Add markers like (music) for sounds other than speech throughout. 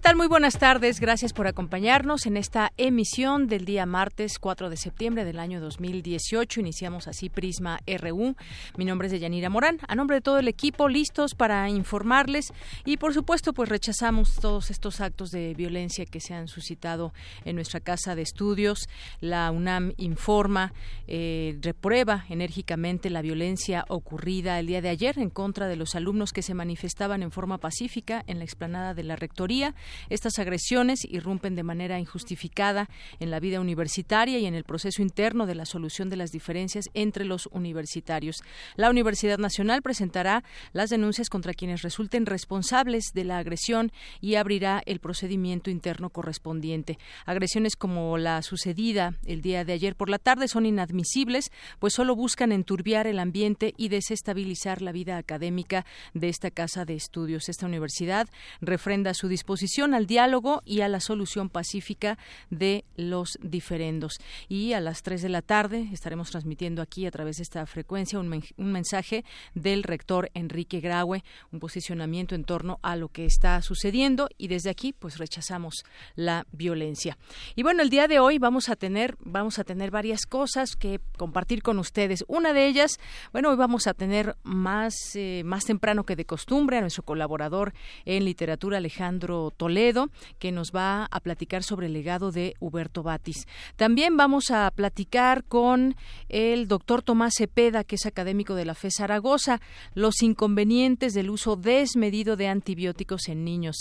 Tal? Muy buenas tardes. Gracias por acompañarnos en esta emisión del día martes 4 de septiembre del año 2018. Iniciamos así Prisma RU. Mi nombre es Deyanira Morán. A nombre de todo el equipo, listos para informarles y, por supuesto, pues rechazamos todos estos actos de violencia que se han suscitado en nuestra casa de estudios. La UNAM informa, eh, reprueba enérgicamente la violencia ocurrida el día de ayer en contra de los alumnos que se manifestaban en forma pacífica en la explanada de la Rectoría. Estas agresiones irrumpen de manera injustificada en la vida universitaria y en el proceso interno de la solución de las diferencias entre los universitarios. La Universidad Nacional presentará las denuncias contra quienes resulten responsables de la agresión y abrirá el procedimiento interno correspondiente. Agresiones como la sucedida el día de ayer por la tarde son inadmisibles, pues solo buscan enturbiar el ambiente y desestabilizar la vida académica de esta casa de estudios. Esta universidad refrenda su disposición al diálogo y a la solución pacífica de los diferendos. Y a las 3 de la tarde estaremos transmitiendo aquí a través de esta frecuencia un, mensaje del rector Enrique Graue, un posicionamiento en torno a lo que está sucediendo y desde aquí pues rechazamos la violencia. Y bueno, el día de hoy vamos a tener vamos a tener varias cosas que compartir con ustedes. Una de ellas, bueno, hoy vamos a tener más eh, más temprano que de costumbre a nuestro colaborador en literatura Alejandro Toledo, que nos va a platicar sobre el legado de Huberto Batis. También vamos a platicar con el doctor Tomás Cepeda, que es académico de la FE Zaragoza, los inconvenientes del uso desmedido de antibióticos en niños.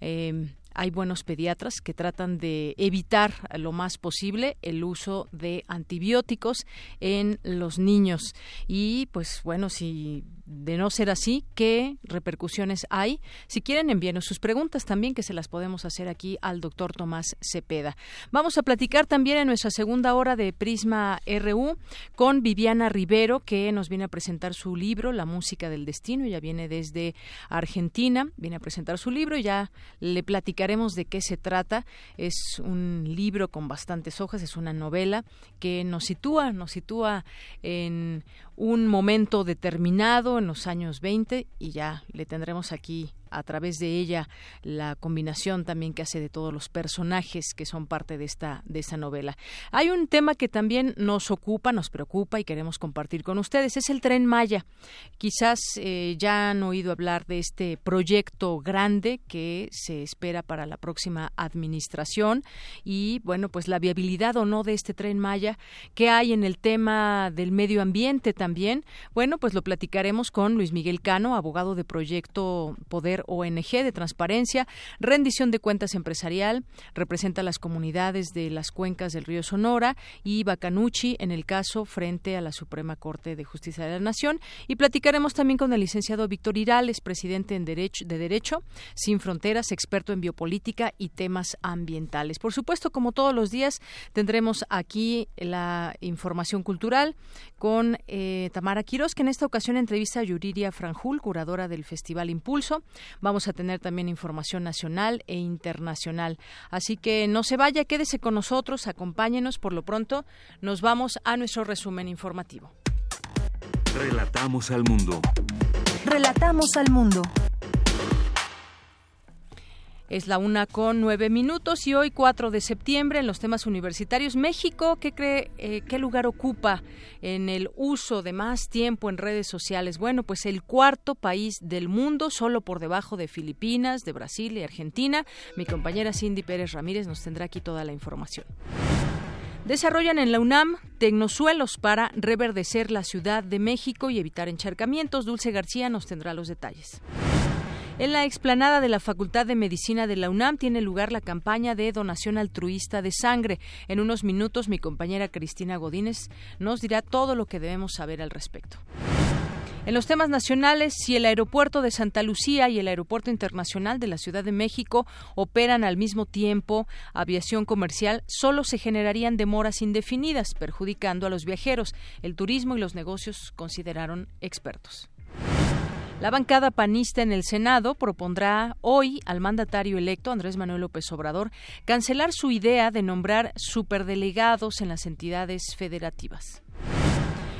Eh, hay buenos pediatras que tratan de evitar lo más posible el uso de antibióticos en los niños y pues bueno si de no ser así, ¿qué repercusiones hay? Si quieren, envíenos sus preguntas también, que se las podemos hacer aquí al doctor Tomás Cepeda. Vamos a platicar también en nuestra segunda hora de Prisma RU con Viviana Rivero, que nos viene a presentar su libro, La música del destino. Ya viene desde Argentina, viene a presentar su libro y ya le platicaremos de qué se trata. Es un libro con bastantes hojas, es una novela que nos sitúa, nos sitúa en un momento determinado en los años 20 y ya le tendremos aquí a través de ella la combinación también que hace de todos los personajes que son parte de esta de novela. Hay un tema que también nos ocupa, nos preocupa y queremos compartir con ustedes, es el tren Maya. Quizás eh, ya han oído hablar de este proyecto grande que se espera para la próxima administración y bueno, pues la viabilidad o no de este tren Maya, que hay en el tema del medio ambiente también. Bueno, pues lo platicaremos con Luis Miguel Cano, abogado de proyecto Poder ONG de transparencia, rendición de cuentas empresarial, representa a las comunidades de las cuencas del río Sonora y Bacanuchi en el caso frente a la Suprema Corte de Justicia de la Nación. Y platicaremos también con el licenciado Víctor Irales, presidente en Derecho, de Derecho Sin Fronteras, experto en biopolítica y temas ambientales. Por supuesto, como todos los días, tendremos aquí la información cultural con eh, Tamara Quiroz, que en esta ocasión entrevista a Yuriria Franjul, curadora del Festival Impulso. Vamos a tener también información nacional e internacional. Así que no se vaya, quédese con nosotros, acompáñenos. Por lo pronto, nos vamos a nuestro resumen informativo. Relatamos al mundo. Relatamos al mundo. Es la una con nueve minutos y hoy 4 de septiembre en los temas universitarios. México, ¿qué cree, eh, qué lugar ocupa en el uso de más tiempo en redes sociales? Bueno, pues el cuarto país del mundo, solo por debajo de Filipinas, de Brasil y Argentina. Mi compañera Cindy Pérez Ramírez nos tendrá aquí toda la información. Desarrollan en la UNAM tecnosuelos para reverdecer la Ciudad de México y evitar encharcamientos. Dulce García nos tendrá los detalles. En la explanada de la Facultad de Medicina de la UNAM tiene lugar la campaña de donación altruista de sangre. En unos minutos mi compañera Cristina Godínez nos dirá todo lo que debemos saber al respecto. En los temas nacionales, si el aeropuerto de Santa Lucía y el aeropuerto internacional de la Ciudad de México operan al mismo tiempo aviación comercial, solo se generarían demoras indefinidas, perjudicando a los viajeros. El turismo y los negocios consideraron expertos. La bancada panista en el Senado propondrá hoy al mandatario electo Andrés Manuel López Obrador cancelar su idea de nombrar superdelegados en las entidades federativas.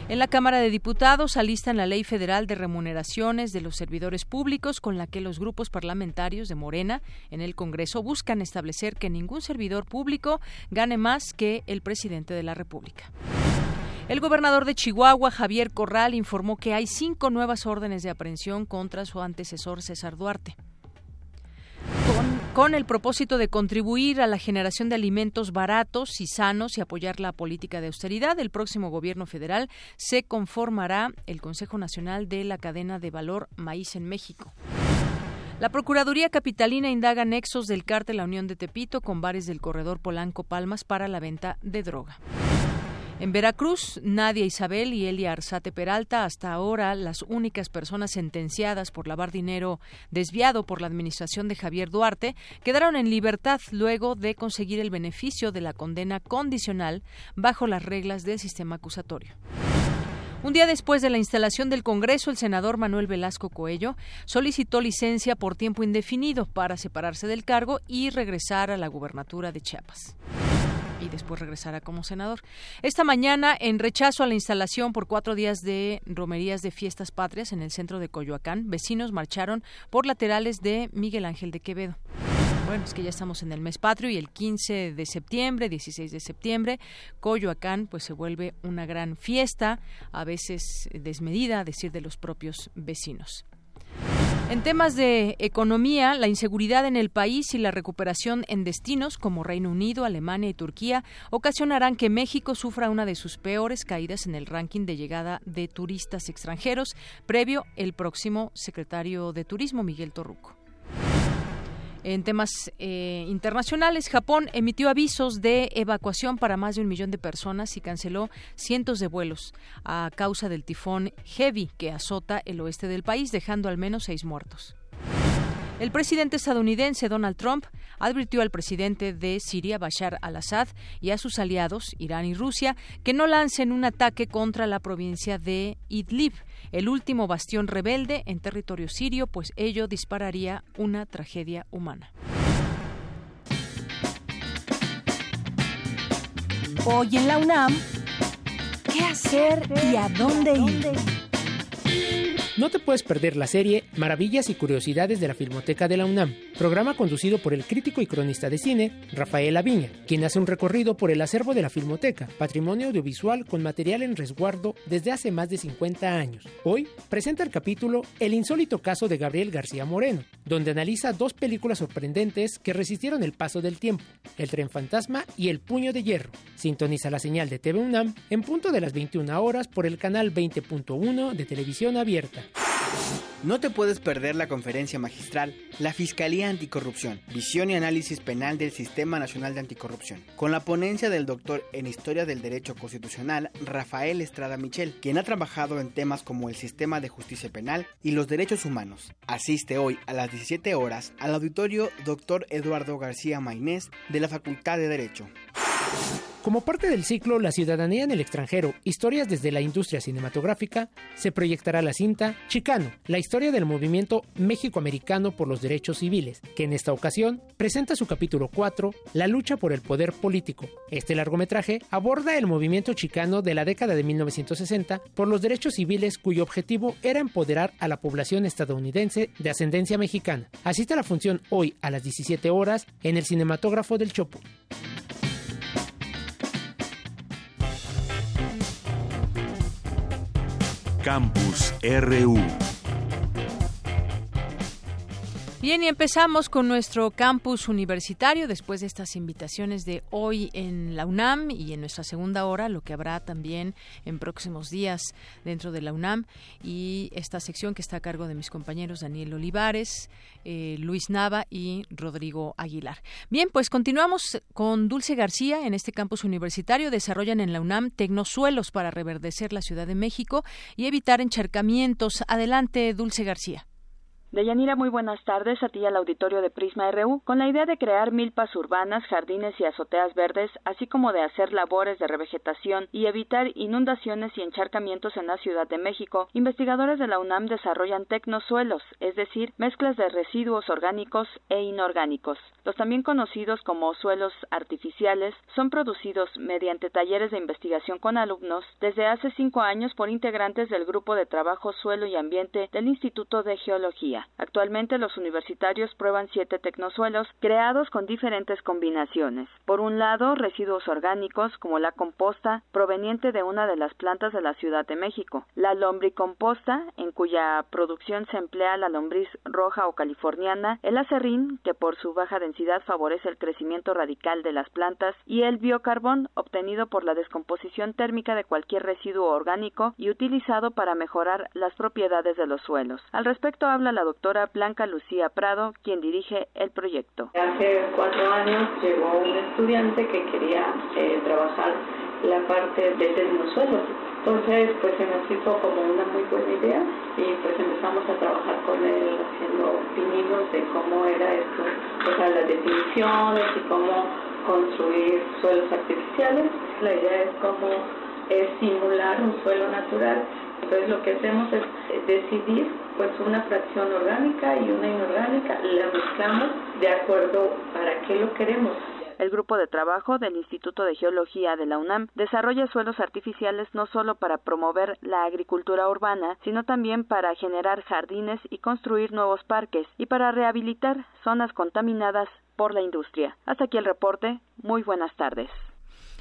En la Cámara de Diputados alistan la Ley Federal de Remuneraciones de los Servidores Públicos con la que los grupos parlamentarios de Morena en el Congreso buscan establecer que ningún servidor público gane más que el presidente de la República. El gobernador de Chihuahua, Javier Corral, informó que hay cinco nuevas órdenes de aprehensión contra su antecesor César Duarte. Con, el propósito de contribuir a la generación de alimentos baratos y sanos y apoyar la política de austeridad, el próximo gobierno federal se conformará el Consejo Nacional de la Cadena de Valor Maíz en México. La Procuraduría Capitalina indaga nexos del cártel La Unión de Tepito con bares del corredor Polanco Palmas para la venta de droga. En Veracruz, Nadia Isabel y Elia Arzate Peralta, hasta ahora las únicas personas sentenciadas por lavar dinero desviado por la administración de Javier Duarte, quedaron en libertad luego de conseguir el beneficio de la condena condicional bajo las reglas del sistema acusatorio. Un día después de la instalación del Congreso, el senador Manuel Velasco Coello solicitó licencia por tiempo indefinido para separarse del cargo y regresar a la gubernatura de Chiapas y después regresará como senador. Esta mañana, en rechazo a la instalación por cuatro días de romerías de fiestas patrias en el centro de Coyoacán, vecinos marcharon por laterales de Miguel Ángel de Quevedo. Bueno, es que ya estamos en el mes patrio y el 15 de septiembre, 16 de septiembre, Coyoacán pues se vuelve una gran fiesta, a veces desmedida, a decir de los propios vecinos. En temas de economía, la inseguridad en el país y la recuperación en destinos como Reino Unido, Alemania y Turquía ocasionarán que México sufra una de sus peores caídas en el ranking de llegada de turistas extranjeros, previo el próximo secretario de Turismo, Miguel Torruco. En temas eh, internacionales, Japón emitió avisos de evacuación para más de un millón de personas y canceló cientos de vuelos a causa del tifón Heavy que azota el oeste del país, dejando al menos seis muertos. El presidente estadounidense Donald Trump advirtió al presidente de Siria, Bashar al-Assad, y a sus aliados, Irán y Rusia, que no lancen un ataque contra la provincia de Idlib, el último bastión rebelde en territorio sirio, pues ello dispararía una tragedia humana. Hoy en la UNAM, ¿qué hacer y a dónde ir? No te puedes perder la serie Maravillas y Curiosidades de la Filmoteca de la UNAM, programa conducido por el crítico y cronista de cine Rafael Aviña, quien hace un recorrido por el acervo de la Filmoteca, patrimonio audiovisual con material en resguardo desde hace más de 50 años. Hoy presenta el capítulo El insólito caso de Gabriel García Moreno, donde analiza dos películas sorprendentes que resistieron el paso del tiempo, El tren fantasma y El puño de hierro. Sintoniza la señal de TV UNAM en punto de las 21 horas por el canal 20.1 de televisión abierta. No te puedes perder la conferencia magistral La Fiscalía Anticorrupción, visión y análisis penal del Sistema Nacional de Anticorrupción, con la ponencia del doctor en Historia del Derecho Constitucional Rafael Estrada Michel, quien ha trabajado en temas como el sistema de justicia penal y los derechos humanos. Asiste hoy a las 17 horas al auditorio Dr. Eduardo García Mainés de la Facultad de Derecho. Como parte del ciclo La ciudadanía en el extranjero, historias desde la industria cinematográfica, se proyectará la cinta Chicano, la historia del movimiento México-Americano por los derechos civiles, que en esta ocasión presenta su capítulo 4, La lucha por el poder político. Este largometraje aborda el movimiento chicano de la década de 1960 por los derechos civiles cuyo objetivo era empoderar a la población estadounidense de ascendencia mexicana. Asiste a la función hoy a las 17 horas en el cinematógrafo del Chopo. Campus RU. Bien, y empezamos con nuestro campus universitario después de estas invitaciones de hoy en la UNAM y en nuestra segunda hora, lo que habrá también en próximos días dentro de la UNAM y esta sección que está a cargo de mis compañeros Daniel Olivares, eh, Luis Nava y Rodrigo Aguilar. Bien, pues continuamos con Dulce García en este campus universitario. Desarrollan en la UNAM tecnosuelos para reverdecer la Ciudad de México y evitar encharcamientos. Adelante, Dulce García. Deyanira, muy buenas tardes a ti al auditorio de Prisma RU. Con la idea de crear milpas urbanas, jardines y azoteas verdes, así como de hacer labores de revegetación y evitar inundaciones y encharcamientos en la Ciudad de México, investigadores de la UNAM desarrollan tecnosuelos, es decir, mezclas de residuos orgánicos e inorgánicos. Los también conocidos como suelos artificiales son producidos mediante talleres de investigación con alumnos desde hace cinco años por integrantes del Grupo de Trabajo Suelo y Ambiente del Instituto de Geología. Actualmente los universitarios prueban siete tecnosuelos creados con diferentes combinaciones. Por un lado, residuos orgánicos como la composta proveniente de una de las plantas de la Ciudad de México, la lombricomposta en cuya producción se emplea la lombriz roja o californiana, el acerrín que por su baja densidad favorece el crecimiento radical de las plantas y el biocarbón obtenido por la descomposición térmica de cualquier residuo orgánico y utilizado para mejorar las propiedades de los suelos. Al respecto habla la doctora Blanca Lucía Prado, quien dirige el proyecto. Hace cuatro años llegó un estudiante que quería eh, trabajar la parte de termosuelos. Entonces, pues se nos hizo como una muy buena idea y pues empezamos a trabajar con él haciendo pininos de cómo era esto, o sea, las definiciones y cómo construir suelos artificiales. La idea es cómo es simular un suelo natural entonces lo que hacemos es eh, decidir pues una fracción orgánica y una inorgánica, la mezclamos de acuerdo para qué lo queremos. El grupo de trabajo del Instituto de Geología de la UNAM desarrolla suelos artificiales no solo para promover la agricultura urbana, sino también para generar jardines y construir nuevos parques y para rehabilitar zonas contaminadas por la industria. Hasta aquí el reporte. Muy buenas tardes.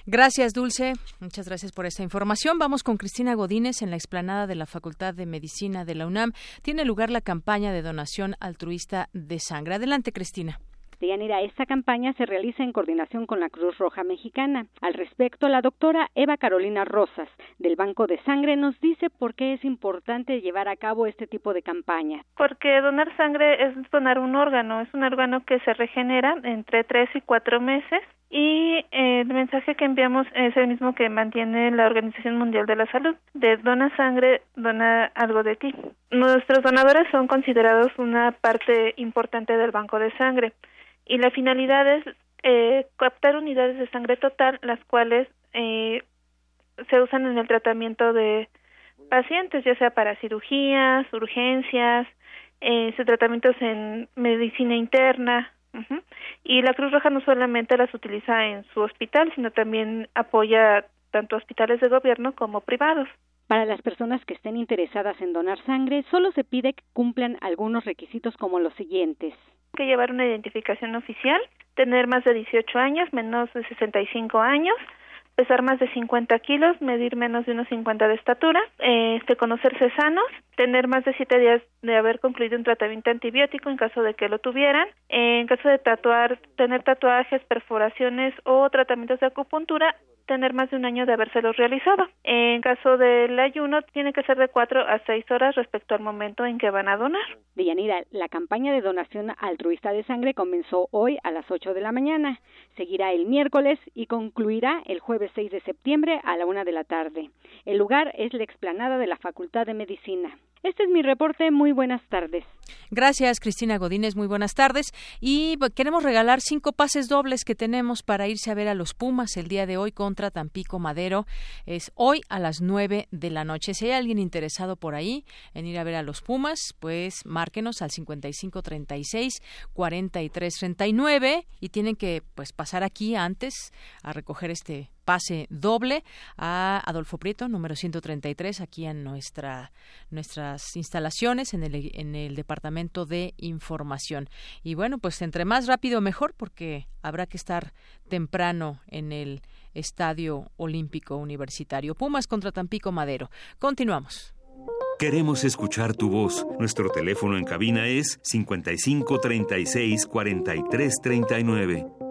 Gracias, Dulce. Muchas gracias por esta información. Vamos con Cristina Godínez en la explanada de la Facultad de Medicina de la UNAM. Tiene lugar la campaña de donación altruista de sangre. Adelante, Cristina. Deyanira, esta campaña se realiza en coordinación con la Cruz Roja Mexicana. Al respecto, la doctora Eva Carolina Rosas, del Banco de Sangre, nos dice por qué es importante llevar a cabo este tipo de campaña. Porque donar sangre es donar un órgano, es un órgano que se regenera entre tres y cuatro meses y eh, el mensaje que enviamos es el mismo que mantiene la Organización Mundial de la Salud, de dona sangre, dona algo de ti. Nuestros donadores son considerados una parte importante del banco de sangre y la finalidad es eh, captar unidades de sangre total, las cuales eh, se usan en el tratamiento de pacientes, ya sea para cirugías, urgencias, eh, tratamientos en medicina interna. Y la Cruz Roja no solamente las utiliza en su hospital, sino también apoya tanto hospitales de gobierno como privados. Para las personas que estén interesadas en donar sangre, solo se pide que cumplan algunos requisitos como los siguientes que llevar una identificación oficial, tener más de 18 años, menos de 65 años, pesar más de 50 kilos, medir menos de unos 50 de estatura, este, conocerse sanos, tener más de 7 días de haber concluido un tratamiento antibiótico en caso de que lo tuvieran, en caso de tatuar, tener tatuajes, perforaciones o tratamientos de acupuntura, tener más de un año de habérselos realizado. En caso del ayuno, tiene que ser de 4 a 6 horas respecto al momento en que van a donar. Deyanira, la campaña de donación altruista de sangre comenzó hoy a las 8 de la mañana, seguirá el miércoles y concluirá el jueves 6 de septiembre a la 1 de la tarde. El lugar es la explanada de la Facultad de Medicina. Este es mi reporte. Muy buenas tardes. Gracias, Cristina Godínez. Muy buenas tardes. Y queremos regalar cinco pases dobles que tenemos para irse a ver a los Pumas el día de hoy contra Tampico Madero. Es hoy a las nueve de la noche. Si hay alguien interesado por ahí en ir a ver a los Pumas, pues márquenos al 5536 4339 y tienen que pues pasar aquí antes a recoger este pase doble a Adolfo Prieto, número 133, aquí en nuestra, nuestras instalaciones en el, en el Departamento de Información. Y bueno, pues entre más rápido mejor, porque habrá que estar temprano en el Estadio Olímpico Universitario. Pumas contra Tampico Madero. Continuamos. Queremos escuchar tu voz. Nuestro teléfono en cabina es 55 36 43 39.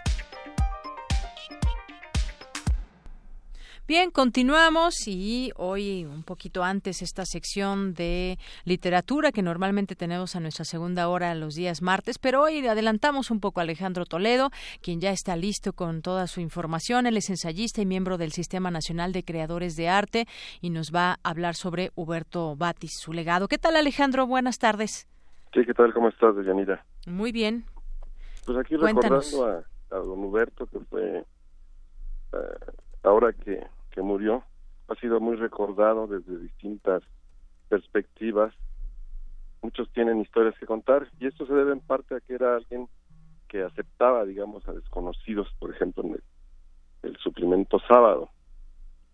Bien, continuamos y hoy un poquito antes esta sección de literatura que normalmente tenemos a nuestra segunda hora los días martes, pero hoy adelantamos un poco a Alejandro Toledo, quien ya está listo con toda su información. Él es ensayista y miembro del Sistema Nacional de Creadores de Arte y nos va a hablar sobre Huberto Batis, su legado. ¿Qué tal Alejandro? Buenas tardes. Sí, ¿qué tal? ¿Cómo estás, Deyanira? Muy bien. Pues aquí recordando a, a, don Huberto, que fue uh, ahora que que murió ha sido muy recordado desde distintas perspectivas. Muchos tienen historias que contar y esto se debe en parte a que era alguien que aceptaba, digamos, a desconocidos, por ejemplo, en el, suplemento sábado.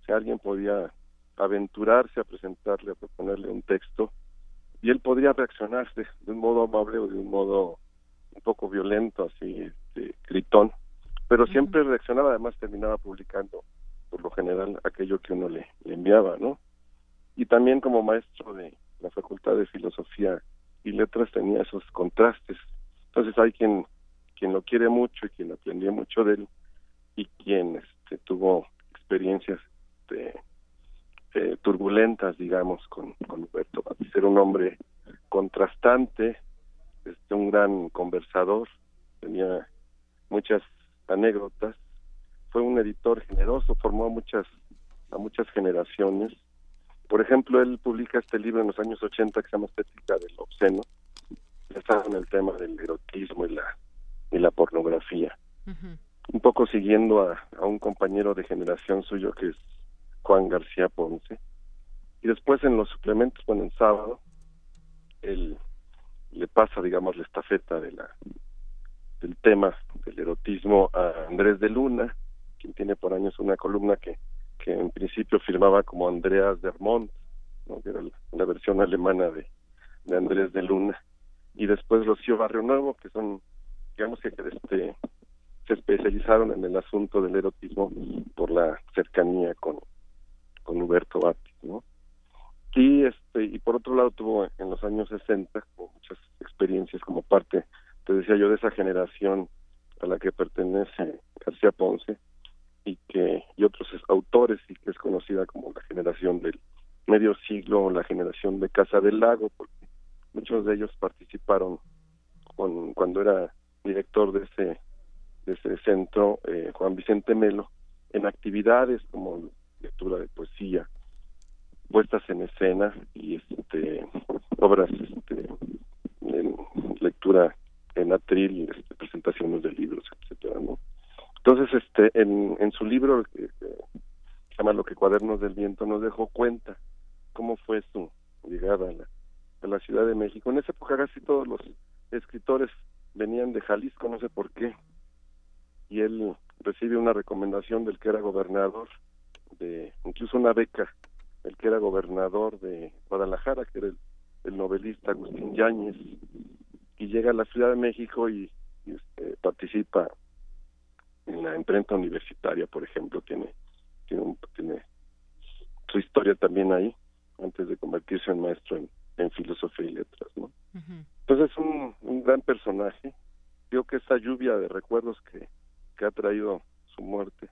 Si alguien podía aventurarse a presentarle, a proponerle un texto, y él podría reaccionar de, un modo amable o de un modo un poco violento, así, este, gritón, pero siempre reaccionaba, además terminaba publicando por lo general aquello que uno le, enviaba, ¿no? Y también como maestro de la Facultad de Filosofía y Letras tenía esos contrastes. Entonces hay quien quien lo quiere mucho y quien aprendió mucho de él y quien este, tuvo experiencias de, eh, turbulentas, digamos, con, con Humberto Era un hombre contrastante, este, un gran conversador, tenía muchas anécdotas fue un editor generoso, formó a muchas, a muchas generaciones. Por ejemplo, él publica este libro en los años 80 que se llama Estética del Obsceno, está en el tema del erotismo y la, y la pornografía. Un poco siguiendo a, a un compañero de generación suyo que es Juan García Ponce. Y después en los suplementos, bueno, en sábado, él le pasa, digamos, la estafeta de la del tema del erotismo a Andrés de Luna, quien tiene por años una columna que, que en principio firmaba como Andreas Dermont, ¿no? que era la, versión alemana de, de, Andrés de Luna, y después Rocío Barrio Nuevo, que son, digamos que este, se especializaron en el asunto del erotismo por la cercanía con, con Huberto Batti, ¿no? Y, este, y por otro lado tuvo en los años 60 muchas experiencias como parte, te decía yo, de esa generación a la que pertenece García Ponce, y que y otros autores y que es conocida como la generación del medio siglo la generación de Casa del Lago porque muchos de ellos participaron con, cuando era director de ese de ese centro eh, Juan Vicente Melo en actividades como lectura de poesía puestas en escena y este obras este, lectura en atril este, presentaciones de libros etcétera entonces, este, en, su libro, que se llama Lo que Cuadernos del Viento, nos dejó cuenta cómo fue su llegada a la, Ciudad de México. En esa época casi todos los escritores venían de Jalisco, no sé por qué, y él recibe una recomendación del que era gobernador, de incluso una beca, el que era gobernador de Guadalajara, que era el, novelista Agustín Yáñez, y llega a la Ciudad de México y, este, participa en la imprenta universitaria, por ejemplo, tiene tiene, tiene su historia también ahí, antes de convertirse en maestro en, filosofía y letras, ¿no? Entonces es un, un gran personaje. Creo que esa lluvia de recuerdos que, que ha traído su muerte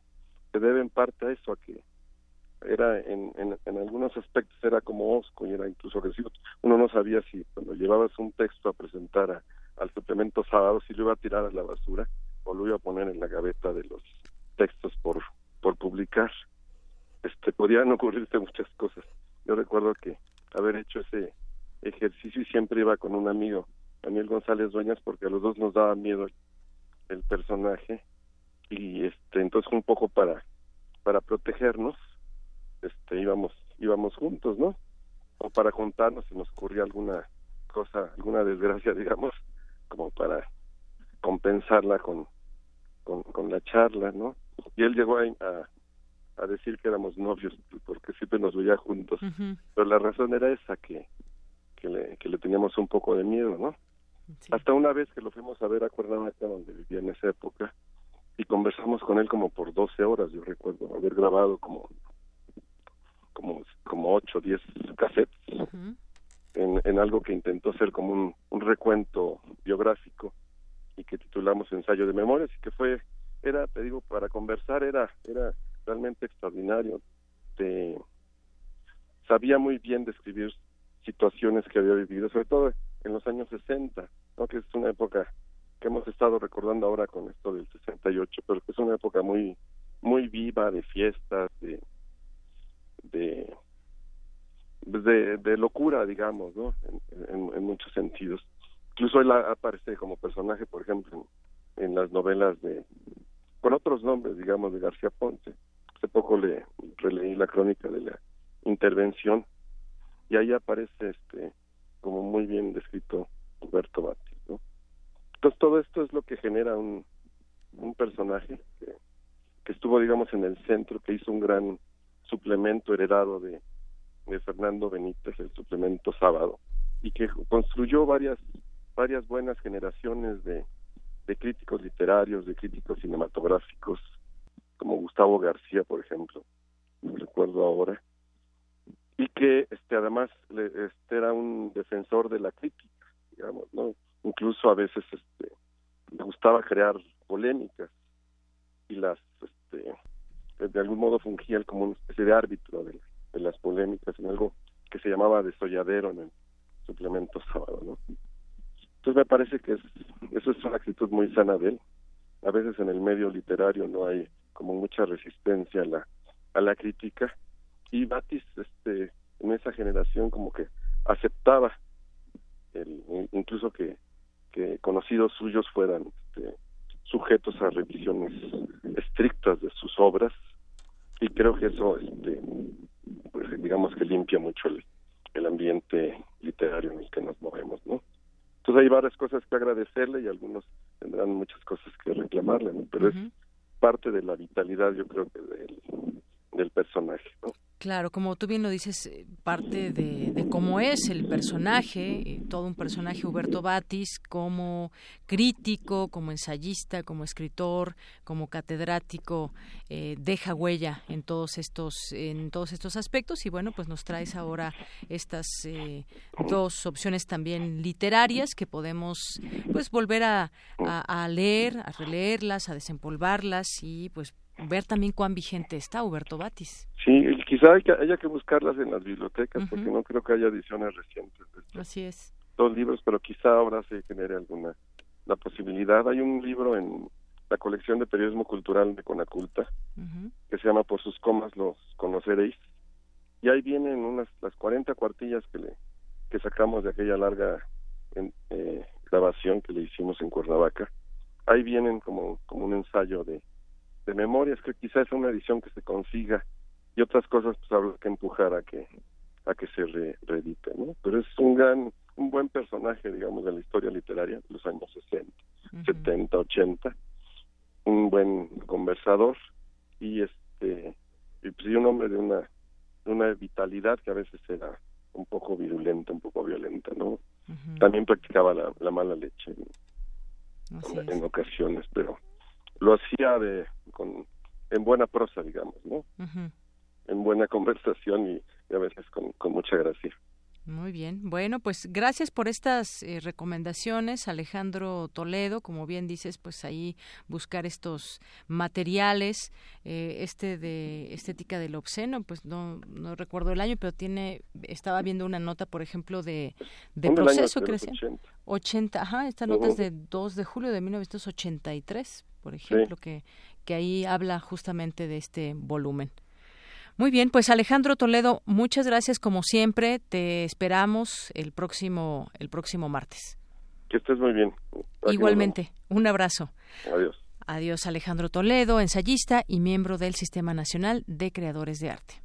se debe en parte a eso, a que era en, en, en, algunos aspectos era como osco y era incluso agresivo. Uno no sabía si cuando llevabas un texto a presentar al suplemento sábado si lo iba a tirar a la basura o lo iba a poner en la gaveta de los textos por por publicar. Este podían ocurrirse muchas cosas. Yo recuerdo que haber hecho ese ejercicio y siempre iba con un amigo Daniel González Dueñas porque a los dos nos daba miedo el, personaje. Y este entonces un poco para para protegernos. Este íbamos íbamos juntos no o para contarnos si nos ocurría alguna cosa alguna desgracia (laughs) digamos como para compensarla con con, con la charla, ¿no? Y él llegó a, a decir que éramos novios porque siempre nos veía juntos. Pero la razón era esa, que, que, le, que le teníamos un poco de miedo, ¿no? Hasta una vez que lo fuimos a ver a Cuernavaca, donde vivía en esa época, y conversamos con él como por 12 horas, yo recuerdo haber grabado como como como 8 o 10 cassettes en, en algo que intentó ser como un, un recuento biográfico y que titulamos Ensayo de Memorias y que fue era te digo para conversar era era realmente extraordinario. De sabía muy bien describir situaciones que había vivido sobre todo en los años 60 ¿no? que es una época que hemos estado recordando ahora con esto del 68 pero que es una época muy muy viva de fiestas de de de, locura digamos no en, muchos sentidos incluso él aparece como personaje por ejemplo en, las novelas de con otros nombres digamos de García Ponce hace poco le releí la crónica de la intervención y ahí aparece este como muy bien descrito Huberto Batis ¿no? entonces todo esto es lo que genera un, un personaje que, que estuvo digamos en el centro que hizo un gran suplemento heredado de, de Fernando Benítez el suplemento sábado y que construyó varias varias buenas generaciones de, de críticos literarios de críticos cinematográficos como Gustavo García, por ejemplo, lo recuerdo ahora, y que este además este era un defensor de la crítica, digamos, ¿no? Incluso a veces este le gustaba crear polémicas y las este de algún modo fungía como una especie de árbitro de, las polémicas en algo que se llamaba desolladero en el suplemento sábado, ¿no? Entonces me parece que es, eso es una actitud muy sana de él. A veces en el medio literario no hay como mucha resistencia a la a la crítica. Y Batis este en esa generación como que aceptaba el, incluso que que conocidos suyos fueran este, sujetos a revisiones estrictas de sus obras. Y creo que eso este pues digamos que limpia mucho el, el ambiente literario en el que nos movemos no entonces hay varias cosas que agradecerle y algunos tendrán muchas cosas que reclamarle ¿no? pero es parte de la vitalidad, yo creo que del, del personaje. ¿no? Claro, como tú bien lo dices, eh, parte de, cómo es el personaje, eh, todo un personaje Huberto Batis, como crítico, como ensayista, como escritor, como catedrático, eh, deja huella en todos estos en todos estos aspectos. Y bueno, pues nos traes ahora estas dos opciones también literarias que podemos pues volver a, a leer, a releerlas, a desempolvarlas y pues ver también cuán vigente está Huberto Batis. Sí, quizá hay que, haya que buscarlas en las bibliotecas, porque no creo que haya ediciones recientes de Así es. Dos libros, pero quizá ahora se genere alguna la posibilidad. Hay un libro en la colección de periodismo cultural de Conaculta que se llama Por sus comas los conoceréis y ahí vienen unas las 40 cuartillas que le que sacamos de aquella larga eh, grabación que le hicimos en Cuernavaca. Ahí vienen como como un ensayo de de memorias que quizás es una edición que se consiga y otras cosas pues habrá que empujar a que a que se reedite no pero es un gran un buen personaje digamos de la historia literaria de los años 60 70 80 un buen conversador y este y pues un hombre de una de una vitalidad que a veces era un poco virulenta un poco violenta no también practicaba la, la mala leche en ocasiones pero lo hacía de con en buena prosa digamos no en buena (laughs) conversación y, a veces con, con, mucha gracia muy bien. Bueno, pues gracias por estas eh, recomendaciones, Alejandro Toledo. Como bien dices, pues ahí buscar estos materiales. Eh, este de estética del obsceno, pues no, no recuerdo el año, pero tiene, estaba viendo una nota, por ejemplo, de, de proceso, creo 80. 80, ajá, esta nota es de 2 de julio de 1983 por ejemplo, que, que ahí habla justamente de este volumen. Muy bien, pues Alejandro Toledo, muchas gracias como siempre. Te esperamos el próximo el próximo martes. Que estés muy bien. Igualmente, un abrazo. Adiós. Adiós Alejandro Toledo, ensayista y miembro del Sistema Nacional de Creadores de Arte.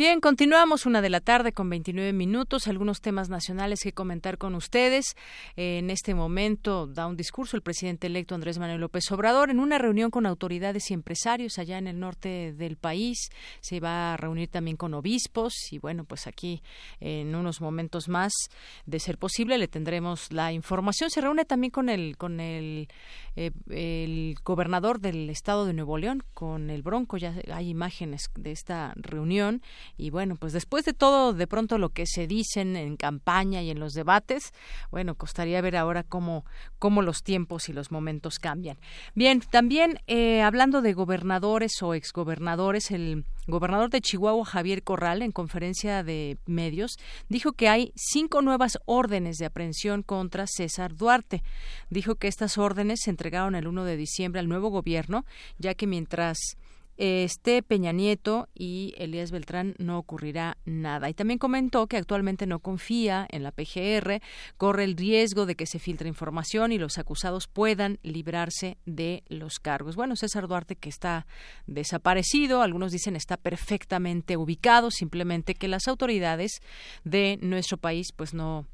Bien, continuamos una de la tarde con 29 minutos. Algunos temas nacionales que comentar con ustedes. En este momento da un discurso el presidente electo Andrés Manuel López Obrador en una reunión con autoridades y empresarios allá en el norte del país. Se va a reunir también con obispos y bueno, pues aquí en unos momentos más, de ser posible, le tendremos la información. Se reúne también con el con el, eh, el gobernador del estado de Nuevo León, con el Bronco. Ya hay imágenes de esta reunión y bueno, pues después de todo, de pronto lo que se dicen en campaña y en los debates, bueno, costaría ver ahora cómo, cómo los tiempos y los momentos cambian. Bien, también eh, hablando de gobernadores o exgobernadores, el gobernador de Chihuahua, Javier Corral, en conferencia de medios, dijo que hay cinco nuevas órdenes de aprehensión contra César Duarte. Dijo que estas órdenes se entregaron el 1 de diciembre al nuevo gobierno, ya que mientras este Peña Nieto y Elías Beltrán no ocurrirá nada. Y también comentó que actualmente no confía en la PGR, corre el riesgo de que se filtre información y los acusados puedan librarse de los cargos. Bueno, César Duarte que está desaparecido, algunos dicen está perfectamente ubicado, simplemente que las autoridades de nuestro país pues no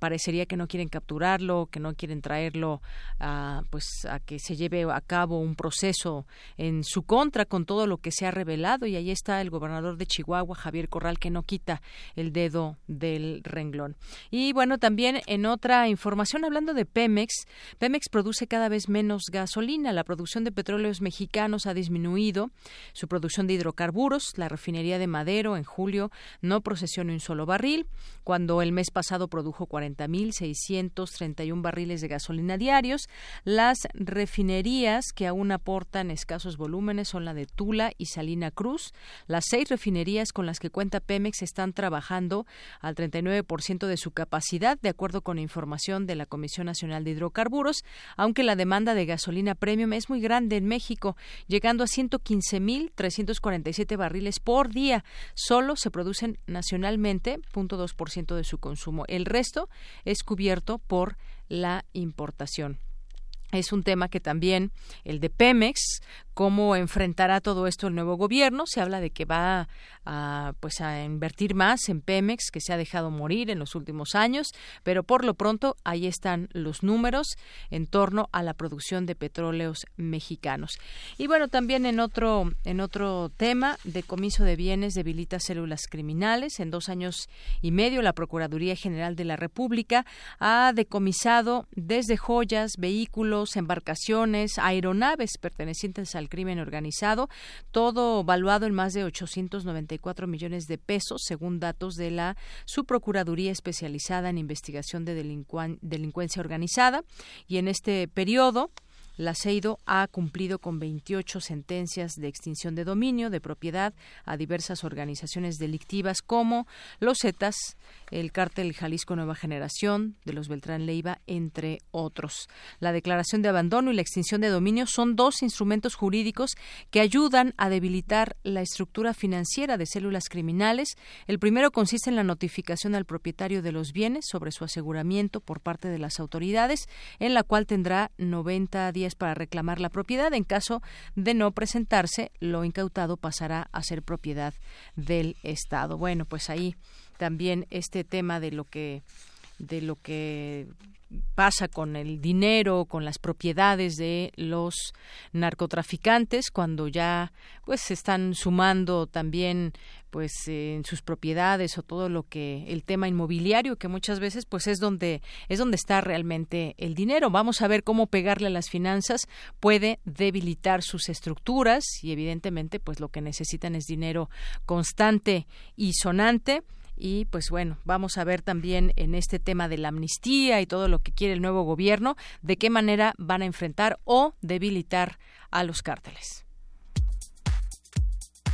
parecería que no quieren capturarlo, que no quieren traerlo a, pues a que se lleve a cabo un proceso en su contra con todo lo que se ha revelado. Y ahí está el gobernador de Chihuahua, Javier Corral, que no quita el dedo del renglón. Y bueno, también en otra información hablando de Pemex, Pemex produce cada vez menos gasolina, la producción de petróleos mexicanos ha disminuido, su producción de hidrocarburos, la refinería de Madero en julio no procesó ni un solo barril, cuando el mes pasado produjo 40 40.631 barriles de gasolina diarios. Las refinerías que aún aportan escasos volúmenes son la de Tula y Salina Cruz. Las seis refinerías con las que cuenta Pemex están trabajando al 39% de su capacidad, de acuerdo con información de la Comisión Nacional de Hidrocarburos, aunque la demanda de gasolina premium es muy grande en México, llegando a 115.347 barriles por día. Solo se producen nacionalmente 0.2% de su consumo. El resto es cubierto por la importación. Es un tema que también el de Pemex cómo enfrentará todo esto el nuevo gobierno. Se habla de que va a, pues a invertir más en Pemex, que se ha dejado morir en los últimos años, pero por lo pronto ahí están los números en torno a la producción de petróleos mexicanos. Y bueno, también en otro en otro tema, decomiso de bienes debilita células criminales. En dos años y medio, la Procuraduría General de la República ha decomisado desde joyas, vehículos, embarcaciones, aeronaves pertenecientes al crimen organizado, todo valuado en más de 894 millones de pesos, según datos de la Subprocuraduría especializada en investigación de delincuencia organizada. Y en este periodo, la CEIDO ha cumplido con 28 sentencias de extinción de dominio de propiedad a diversas organizaciones delictivas como los Zetas, el cártel Jalisco Nueva Generación, de los Beltrán Leiva, entre otros. La declaración de abandono y la extinción de dominio son dos instrumentos jurídicos que ayudan a debilitar la estructura financiera de células criminales. El primero consiste en la notificación al propietario de los bienes sobre su aseguramiento por parte de las autoridades, en la cual tendrá 90 días para reclamar la propiedad. En caso de no presentarse, lo incautado pasará a ser propiedad del Estado. Bueno, pues ahí también este tema de lo que de lo que pasa con el dinero, con las propiedades de los narcotraficantes cuando ya pues se están sumando también pues en sus propiedades o todo lo que el tema inmobiliario que muchas veces pues es donde es donde está realmente el dinero. Vamos a ver cómo pegarle a las finanzas puede debilitar sus estructuras y evidentemente pues lo que necesitan es dinero constante y sonante y pues bueno, vamos a ver también en este tema de la amnistía y todo lo que quiere el nuevo gobierno, de qué manera van a enfrentar o debilitar a los cárteles.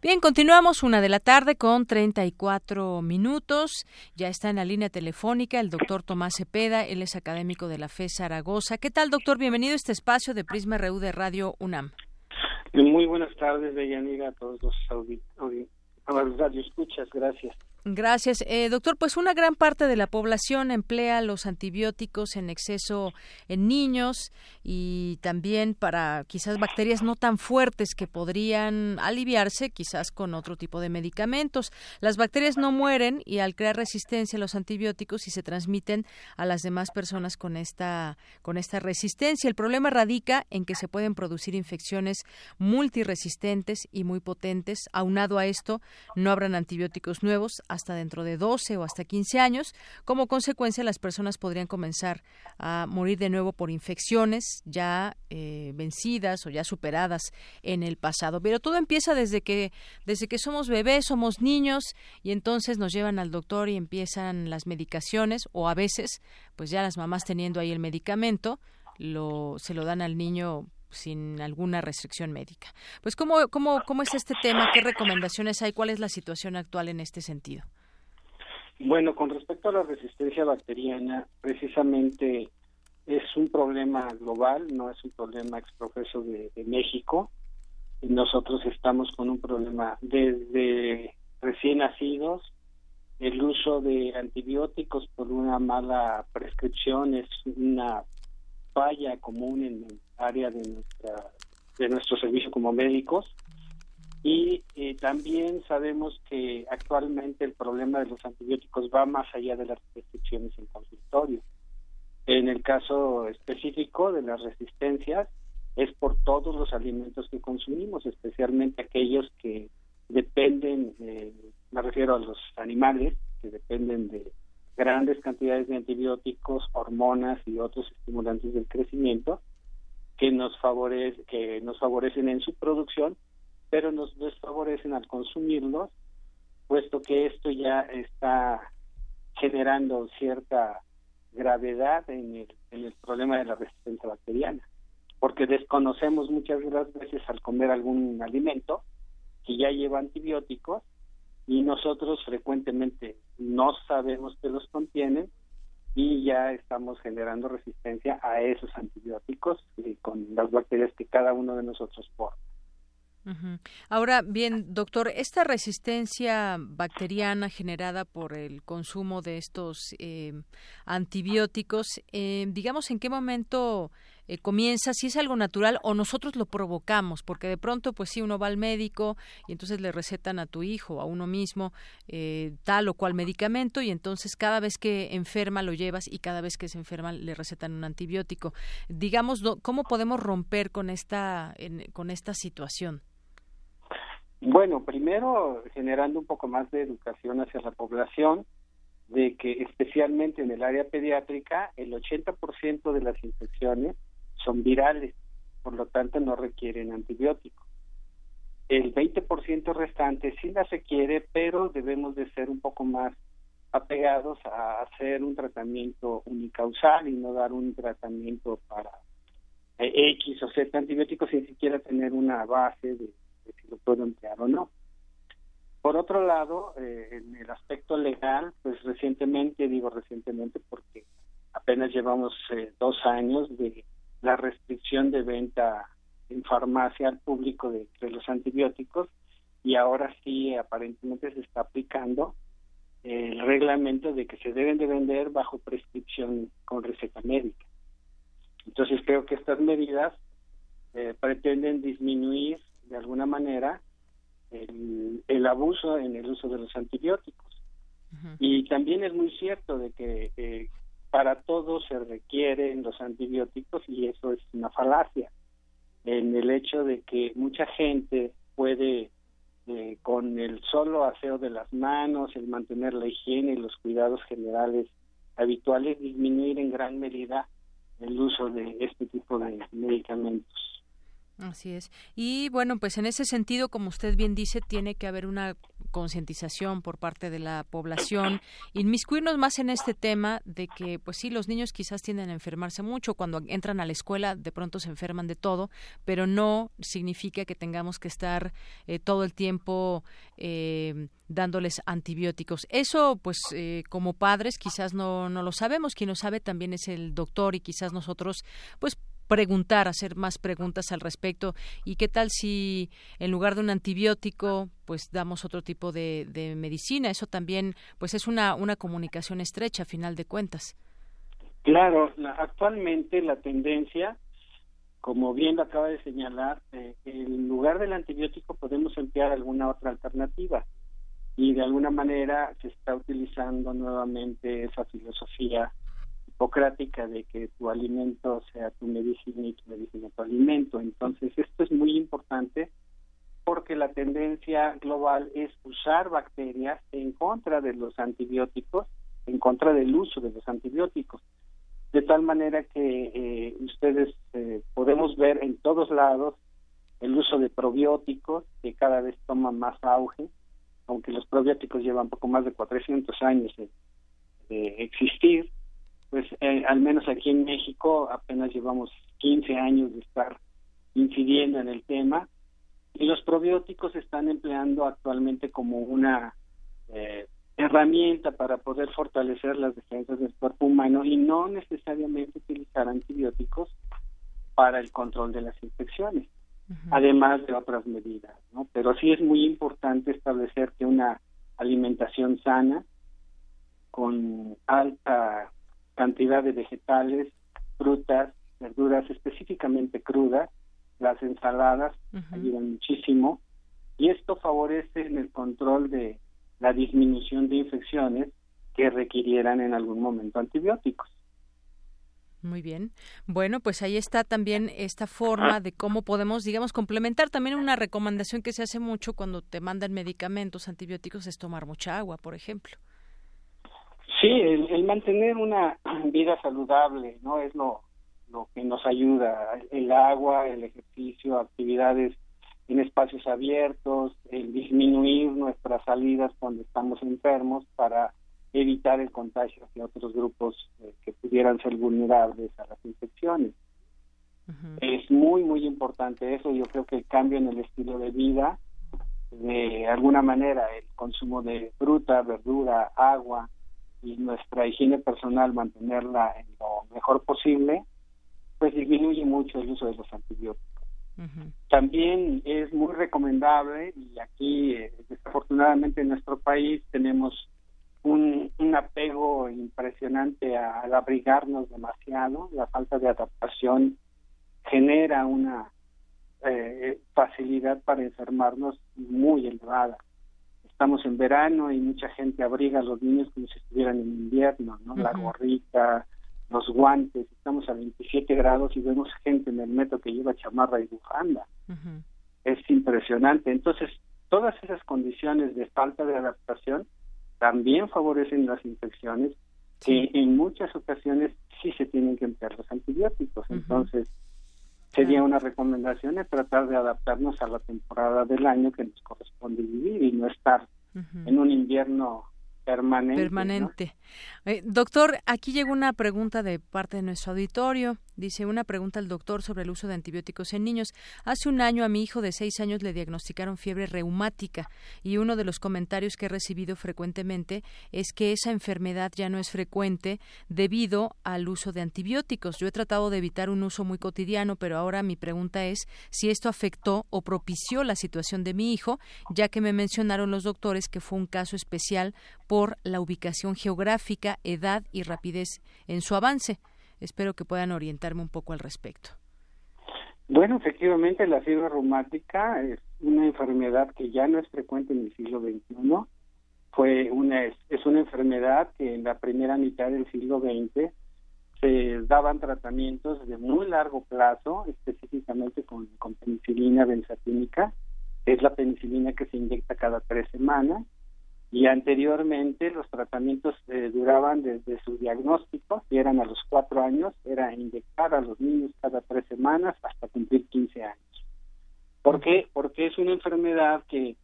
Bien, continuamos una de la tarde con 34 minutos. Ya está en la línea telefónica el doctor Tomás Cepeda, él es académico de la FE Zaragoza. ¿Qué tal, doctor? Bienvenido a este espacio de Prisma RU de Radio UNAM. Muy buenas tardes, Deyanira, a todos los, radio escuchas. Gracias. Gracias. Eh, doctor, pues una gran parte de la población emplea los antibióticos en exceso en niños y también para quizás bacterias no tan fuertes que podrían aliviarse quizás con otro tipo de medicamentos. Las bacterias no mueren y al crear resistencia a los antibióticos y se transmiten a las demás personas con esta, con esta resistencia. El problema radica en que se pueden producir infecciones multiresistentes y muy potentes. Aunado a esto, no habrán antibióticos nuevos hasta dentro de 12 o hasta 15 años. Como consecuencia, las personas podrían comenzar a morir de nuevo por infecciones ya eh, vencidas o ya superadas en el pasado. Pero todo empieza desde que, desde que somos bebés, somos niños y entonces nos llevan al doctor y empiezan las medicaciones o a veces, pues ya las mamás teniendo ahí el medicamento, lo, se lo dan al niño sin alguna restricción médica. Pues ¿cómo, cómo, cómo es este tema, qué recomendaciones hay, cuál es la situación actual en este sentido. Bueno, con respecto a la resistencia bacteriana, precisamente es un problema global, no es un problema exprofeso de, de México. Nosotros estamos con un problema desde recién nacidos, el uso de antibióticos por una mala prescripción es una falla común en el área de nuestra de nuestro servicio como médicos y eh, también sabemos que actualmente el problema de los antibióticos va más allá de las restricciones en consultorio. En el caso específico de las resistencias, es por todos los alimentos que consumimos, especialmente aquellos que dependen, me refiero a los animales, que dependen de grandes cantidades de antibióticos, hormonas y otros estimulantes del crecimiento que nos favorece, que nos favorecen en su producción pero nos desfavorecen al consumirlos, puesto que esto ya está generando cierta gravedad en el, en el problema de la resistencia bacteriana, porque desconocemos muchas veces al comer algún alimento que ya lleva antibióticos y nosotros frecuentemente no sabemos que los contienen y ya estamos generando resistencia a esos antibióticos con las bacterias que cada uno de nosotros porta. Ahora bien, doctor, esta resistencia bacteriana generada por el consumo de estos eh, antibióticos, eh, digamos, ¿en qué momento eh, comienza? Si es algo natural o nosotros lo provocamos, porque de pronto, pues sí, uno va al médico y entonces le recetan a tu hijo, a uno mismo, tal o cual medicamento y entonces cada vez que enferma lo llevas y cada vez que se enferma le recetan un antibiótico. Digamos, ¿cómo podemos romper con esta, con esta situación? Bueno, primero generando un poco más de educación hacia la población, de que especialmente en el área pediátrica el 80% de las infecciones son virales, por lo tanto no requieren antibióticos. El 20% restante sí las requiere, pero debemos de ser un poco más apegados a hacer un tratamiento unicausal y no dar un tratamiento para eh, X o Z antibióticos sin siquiera tener una base de si lo puedo emplear o no. Por otro lado, eh, en el aspecto legal, pues recientemente, digo recientemente porque apenas llevamos eh, dos años de la restricción de venta en farmacia al público de, los antibióticos y ahora sí aparentemente se está aplicando el reglamento de que se deben de vender bajo prescripción con receta médica. Entonces creo que estas medidas eh, pretenden disminuir de alguna manera el, abuso en el uso de los antibióticos. Y también es muy cierto de que eh, para todo se requieren los antibióticos y eso es una falacia en el hecho de que mucha gente puede eh, con el solo aseo de las manos, el mantener la higiene y los cuidados generales habituales disminuir en gran medida el uso de este tipo de medicamentos. Así es. Y bueno, pues en ese sentido, como usted bien dice, tiene que haber una concientización por parte de la población, inmiscuirnos más en este tema de que, pues sí, los niños quizás tienden a enfermarse mucho, cuando entran a la escuela de pronto se enferman de todo, pero no significa que tengamos que estar eh, todo el tiempo eh, dándoles antibióticos. Eso, pues, eh, como padres quizás no, no lo sabemos, quien lo sabe también es el doctor y quizás nosotros, pues, preguntar, hacer más preguntas al respecto. ¿Y qué tal si en lugar de un antibiótico, pues damos otro tipo de, medicina? Eso también, pues es una, comunicación estrecha, a final de cuentas. Claro, actualmente la tendencia, como bien lo acaba de señalar, eh, en lugar del antibiótico podemos emplear alguna otra alternativa y de alguna manera se está utilizando nuevamente esa filosofía hipocrática de que tu alimento sea tu medicina y tu medicina tu alimento. Entonces, esto es muy importante porque la tendencia global es usar bacterias en contra de los antibióticos, en contra del uso de los antibióticos. De tal manera que eh, ustedes eh, podemos ver en todos lados el uso de probióticos, que cada vez toma más auge, aunque los probióticos llevan poco más de 400 años de existir, pues eh, al menos aquí en México apenas llevamos 15 años de estar incidiendo en el tema y los probióticos se están empleando actualmente como una eh, herramienta para poder fortalecer las defensas del cuerpo humano y no necesariamente utilizar antibióticos para el control de las infecciones, además de otras medidas, ¿no? Pero sí es muy importante establecer que una alimentación sana con alta cantidad de vegetales, frutas, verduras específicamente crudas, las ensaladas ayudan muchísimo y esto favorece en el control de la disminución de infecciones que requirieran en algún momento antibióticos. Muy bien. Bueno, pues ahí está también esta forma de cómo podemos, digamos, complementar. También una recomendación que se hace mucho cuando te mandan medicamentos antibióticos es tomar mucha agua, por ejemplo. Sí, el, mantener una (clears throat) vida saludable, ¿no? Es lo, lo que nos ayuda. El agua, el ejercicio, actividades en espacios abiertos, el disminuir nuestras salidas cuando estamos enfermos para evitar el contagio hacia otros grupos eh, que pudieran ser vulnerables a las infecciones. Es muy, muy importante eso. Yo creo que el cambio en el estilo de vida, de alguna manera, el consumo de fruta, verdura, agua, y nuestra higiene personal mantenerla en lo mejor posible, pues disminuye mucho el uso de los antibióticos. También es muy recomendable, y aquí eh, desafortunadamente en nuestro país tenemos un, un apego impresionante al abrigarnos demasiado, la falta de adaptación genera una eh, facilidad para enfermarnos muy elevada estamos en verano y mucha gente abriga a los niños como si estuvieran en invierno, ¿no? La gorrita, los guantes, estamos a 27 grados y vemos gente en el metro que lleva chamarra y bufanda. Es impresionante. Entonces, todas esas condiciones de falta de adaptación también favorecen las infecciones que en muchas ocasiones sí se tienen que emplear los antibióticos. Entonces, sería una recomendación de tratar de adaptarnos a la temporada del año que nos corresponde vivir y no estar en un invierno permanente. Eh, doctor, aquí llegó una pregunta de parte de nuestro auditorio. Dice una pregunta al doctor sobre el uso de antibióticos en niños. Hace un año a mi hijo de seis años le diagnosticaron fiebre reumática y uno de los comentarios que he recibido frecuentemente es que esa enfermedad ya no es frecuente debido al uso de antibióticos. Yo he tratado de evitar un uso muy cotidiano, pero ahora mi pregunta es si esto afectó o propició la situación de mi hijo, ya que me mencionaron los doctores que fue un caso especial por la ubicación geográfica, edad y rapidez en su avance. Espero que puedan orientarme un poco al respecto. Bueno, efectivamente la fiebre reumática es una enfermedad que ya no es frecuente en el siglo XXI. Fue una, es una enfermedad que en la primera mitad del siglo XX se daban tratamientos de muy largo plazo, específicamente con, con penicilina benzatínica, es la penicilina que se inyecta cada tres semanas, y anteriormente los tratamientos eh, duraban desde su diagnóstico, si eran a los cuatro años, era inyectar a los niños cada tres semanas hasta cumplir 15 años. ¿Por qué? Porque es una enfermedad que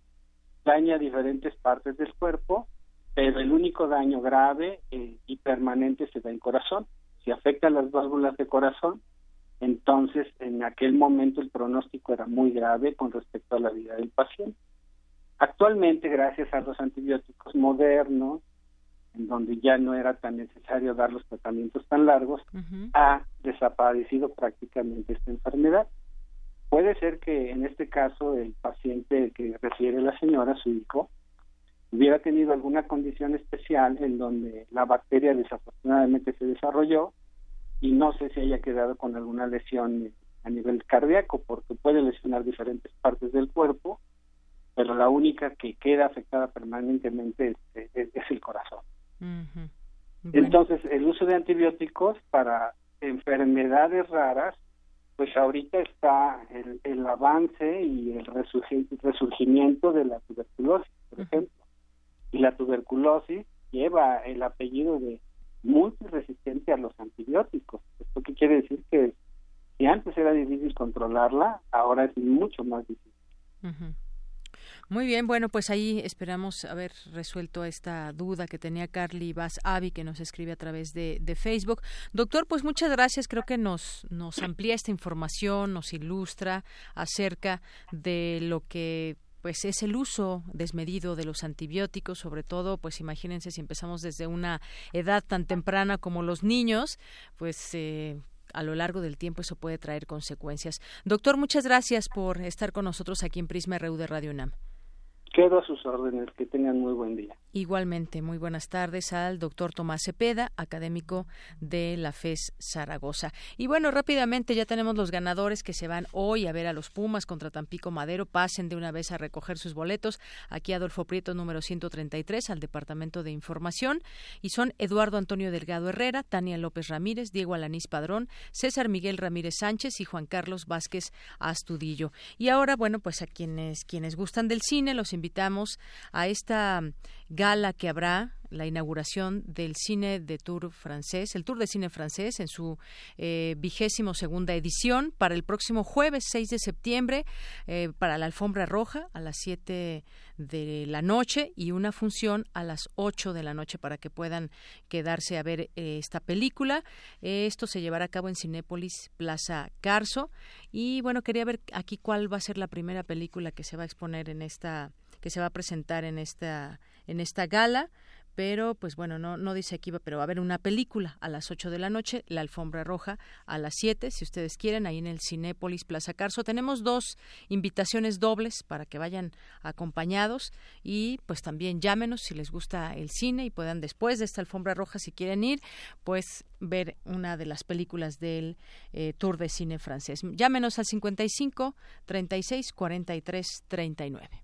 daña diferentes partes del cuerpo, pero el único daño grave eh, y permanente se da en corazón. Si afecta las válvulas de corazón, entonces en aquel momento el pronóstico era muy grave con respecto a la vida del paciente. Actualmente, gracias a los antibióticos modernos, en donde ya no era tan necesario dar los tratamientos tan largos, ha desaparecido prácticamente esta enfermedad. Puede ser que en este caso el paciente que refiere la señora, su hijo, hubiera tenido alguna condición especial en donde la bacteria desafortunadamente se desarrolló y no sé si haya quedado con alguna lesión a nivel cardíaco, porque puede lesionar diferentes partes del cuerpo, pero la única que queda afectada permanentemente es, el corazón. Entonces, el uso de antibióticos para enfermedades raras, pues ahorita está el, avance y el resurgimiento de la tuberculosis, por ejemplo. Y la tuberculosis lleva el apellido de multiresistente a los antibióticos. ¿Esto qué quiere decir? Que si antes era difícil controlarla, ahora es mucho más difícil. Muy bien, bueno, pues ahí esperamos haber resuelto esta duda que tenía Carly Vaz Avi, que nos escribe a través de, Facebook. Doctor, pues muchas gracias. Creo que nos, nos amplía esta información, nos ilustra acerca de lo que pues es el uso desmedido de los antibióticos, sobre todo, pues imagínense si empezamos desde una edad tan temprana como los niños, pues eh, a lo largo del tiempo eso puede traer consecuencias. Doctor, muchas gracias por estar con nosotros aquí en Prisma RU de Radio UNAM. Quedo a sus órdenes. Que tengan muy buen día. Igualmente, muy buenas tardes al doctor Tomás Cepeda, académico de la FES Zaragoza. Y bueno, rápidamente ya tenemos los ganadores que se van hoy a ver a los Pumas contra Tampico Madero. Pasen de una vez a recoger sus boletos. Aquí Adolfo Prieto, número 133, al Departamento de Información. Y son Eduardo Antonio Delgado Herrera, Tania López Ramírez, Diego Alanís Padrón, César Miguel Ramírez Sánchez y Juan Carlos Vázquez Astudillo. Y ahora, bueno, pues a quienes, quienes gustan del cine, los invitamos a esta que habrá la inauguración del cine de tour francés, el tour de cine francés en su eh, vigésimo segunda edición para el próximo jueves 6 de septiembre eh, para la alfombra roja a las 7 de la noche y una función a las 8 de la noche para que puedan quedarse a ver eh, esta película. esto se llevará a cabo en Cinépolis Plaza Carso y bueno, quería ver aquí cuál va a ser la primera película que se va a exponer en esta que se va a presentar en esta en esta gala pero pues bueno, no, no dice aquí, pero va a haber una película a las 8 de la noche, La Alfombra Roja a las 7, si ustedes quieren, ahí en el Cinépolis Plaza Carso. Tenemos dos invitaciones dobles para que vayan acompañados y pues también llámenos si les gusta el cine y puedan después de esta Alfombra Roja, si quieren ir, pues ver una de las películas del eh, Tour de Cine francés. Llámenos al 55 36 43 39.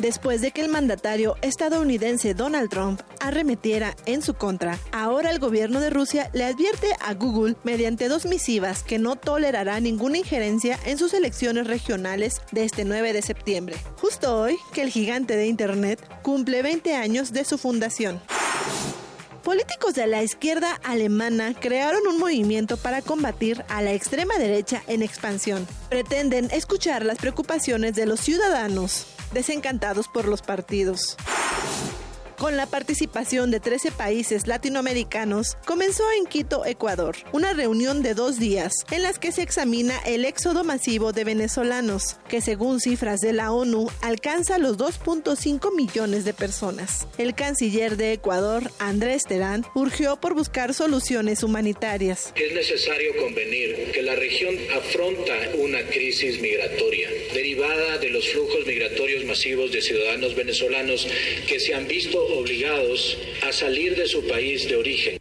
Después de que el mandatario estadounidense Donald Trump arremetiera en su contra, ahora el gobierno de Rusia le advierte a Google mediante dos misivas que no tolerará ninguna injerencia en sus elecciones regionales de este 9 de septiembre, justo hoy que el gigante de Internet cumple 20 años de su fundación. Políticos de la izquierda alemana crearon un movimiento para combatir a la extrema derecha en expansión. Pretenden escuchar las preocupaciones de los ciudadanos desencantados por los partidos con la participación de 13 países latinoamericanos, comenzó en Quito, Ecuador, una reunión de dos días en las que se examina el éxodo masivo de venezolanos, que según cifras de la ONU alcanza los 2.5 millones de personas. El canciller de Ecuador, Andrés Terán, urgió por buscar soluciones humanitarias. Es necesario convenir que la región afronta una crisis migratoria derivada de los flujos migratorios masivos de ciudadanos venezolanos que se han visto obligados a salir de su país de origen.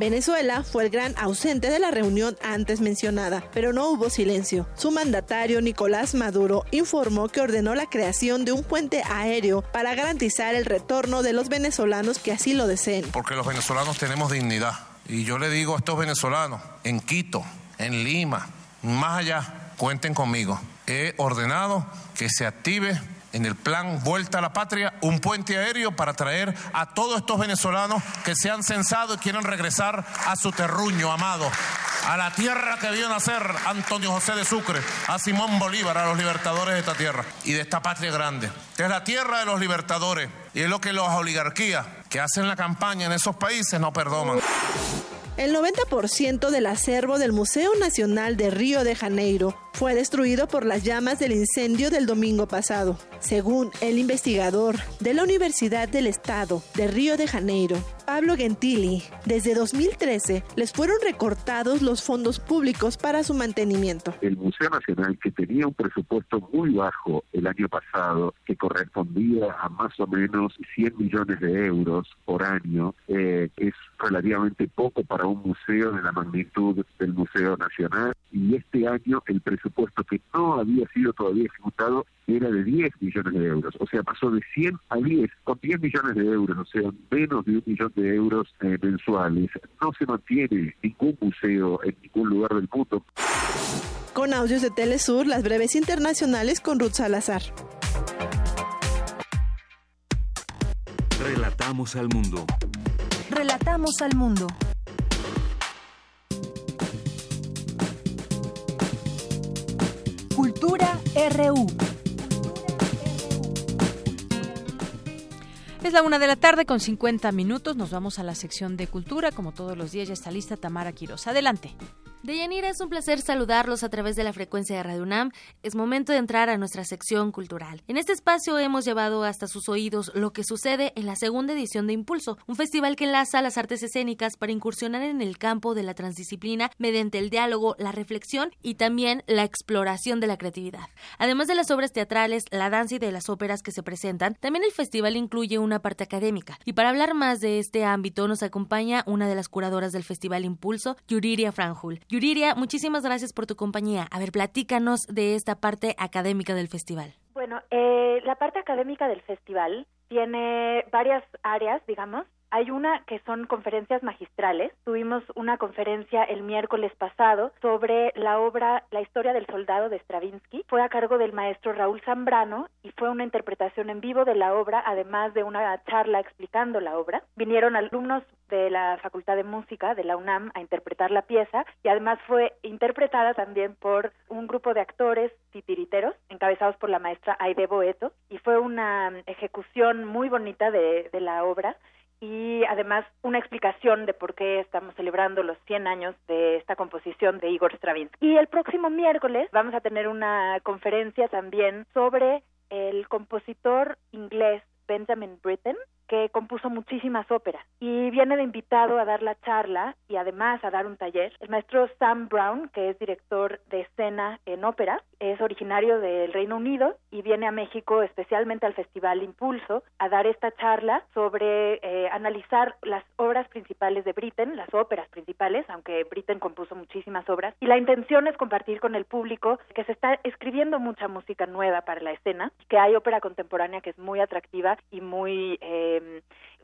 Venezuela fue el gran ausente de la reunión antes mencionada, pero no hubo silencio. Su mandatario Nicolás Maduro informó que ordenó la creación de un puente aéreo para garantizar el retorno de los venezolanos que así lo deseen. Porque los venezolanos tenemos dignidad. Y yo le digo a estos venezolanos, en Quito, en Lima, más allá, cuenten conmigo. He ordenado que se active en el plan Vuelta a la Patria un puente aéreo para traer a todos estos venezolanos que se han censado y quieren regresar a su terruño amado, a la tierra que vio nacer Antonio José de Sucre, a Simón Bolívar, a los libertadores de esta tierra y de esta patria grande. Esta es la tierra de los libertadores y es lo que las oligarquías que hacen la campaña en esos países no perdonan. El 90% del acervo del Museo Nacional de Río de Janeiro fue destruido por las llamas del incendio del domingo pasado. Según el investigador de la Universidad del Estado de Río de Janeiro, Pablo Gentili, desde 2013 les fueron recortados los fondos públicos para su mantenimiento. El Museo Nacional, que tenía un presupuesto muy bajo el año pasado, que correspondía a más o menos 100 millones de euros por año, eh, es relativamente poco para un museo de la magnitud del Museo Nacional. Y este año el presupuesto que no había sido todavía ejecutado era de 10 millones de euros, o sea, pasó de 100 a 10, con 10 millones de euros, o sea, menos de un millón de euros eh, mensuales. No se mantiene ningún museo en ningún lugar del mundo. Con audios de Telesur, las breves internacionales con Ruth Salazar. Relatamos al mundo. Relatamos al mundo. Cultura RU. Es la una de la tarde con 50 minutos. Nos vamos a la sección de cultura. Como todos los días ya está lista Tamara Quiroz. Adelante. Deyanira, es un placer saludarlos a través de la frecuencia de Radio UNAM. Es momento de entrar a nuestra sección cultural. En este espacio hemos llevado hasta sus oídos lo que sucede en la segunda edición de Impulso, un festival que enlaza las artes escénicas para incursionar en el campo de la transdisciplina mediante el diálogo, la reflexión y también la exploración de la creatividad. Además de las obras teatrales, la danza y de las óperas que se presentan, también el festival incluye una parte académica. Y para hablar más de este ámbito nos acompaña una de las curadoras del festival Impulso, Yuriria Franjul. Yuriria, muchísimas gracias por tu compañía. A ver, platícanos de esta parte académica del festival. Bueno, eh, la parte académica del festival tiene varias áreas, digamos. Hay una que son conferencias magistrales. Tuvimos una conferencia el miércoles pasado sobre la obra La historia del soldado de Stravinsky. Fue a cargo del maestro Raúl Zambrano y fue una interpretación en vivo de la obra, además de una charla explicando la obra. Vinieron alumnos de la Facultad de Música de la UNAM a interpretar la pieza y además fue interpretada también por un grupo de actores titiriteros encabezados por la maestra Aide Boeto y fue una ejecución muy bonita de, de la obra y además una explicación de por qué estamos celebrando los 100 años de esta composición de Igor Stravinsky. Y el próximo miércoles vamos a tener una conferencia también sobre el compositor inglés Benjamin Britten, que compuso muchísimas óperas y viene de invitado a dar la charla y además a dar un taller. El maestro Sam Brown, que es director de escena en ópera, es originario del Reino Unido y viene a México especialmente al Festival Impulso a dar esta charla sobre eh, analizar las obras principales de Britten, las óperas principales, aunque Britten compuso muchísimas obras. Y la intención es compartir con el público que se está escribiendo mucha música nueva para la escena, que hay ópera contemporánea que es muy atractiva y muy eh,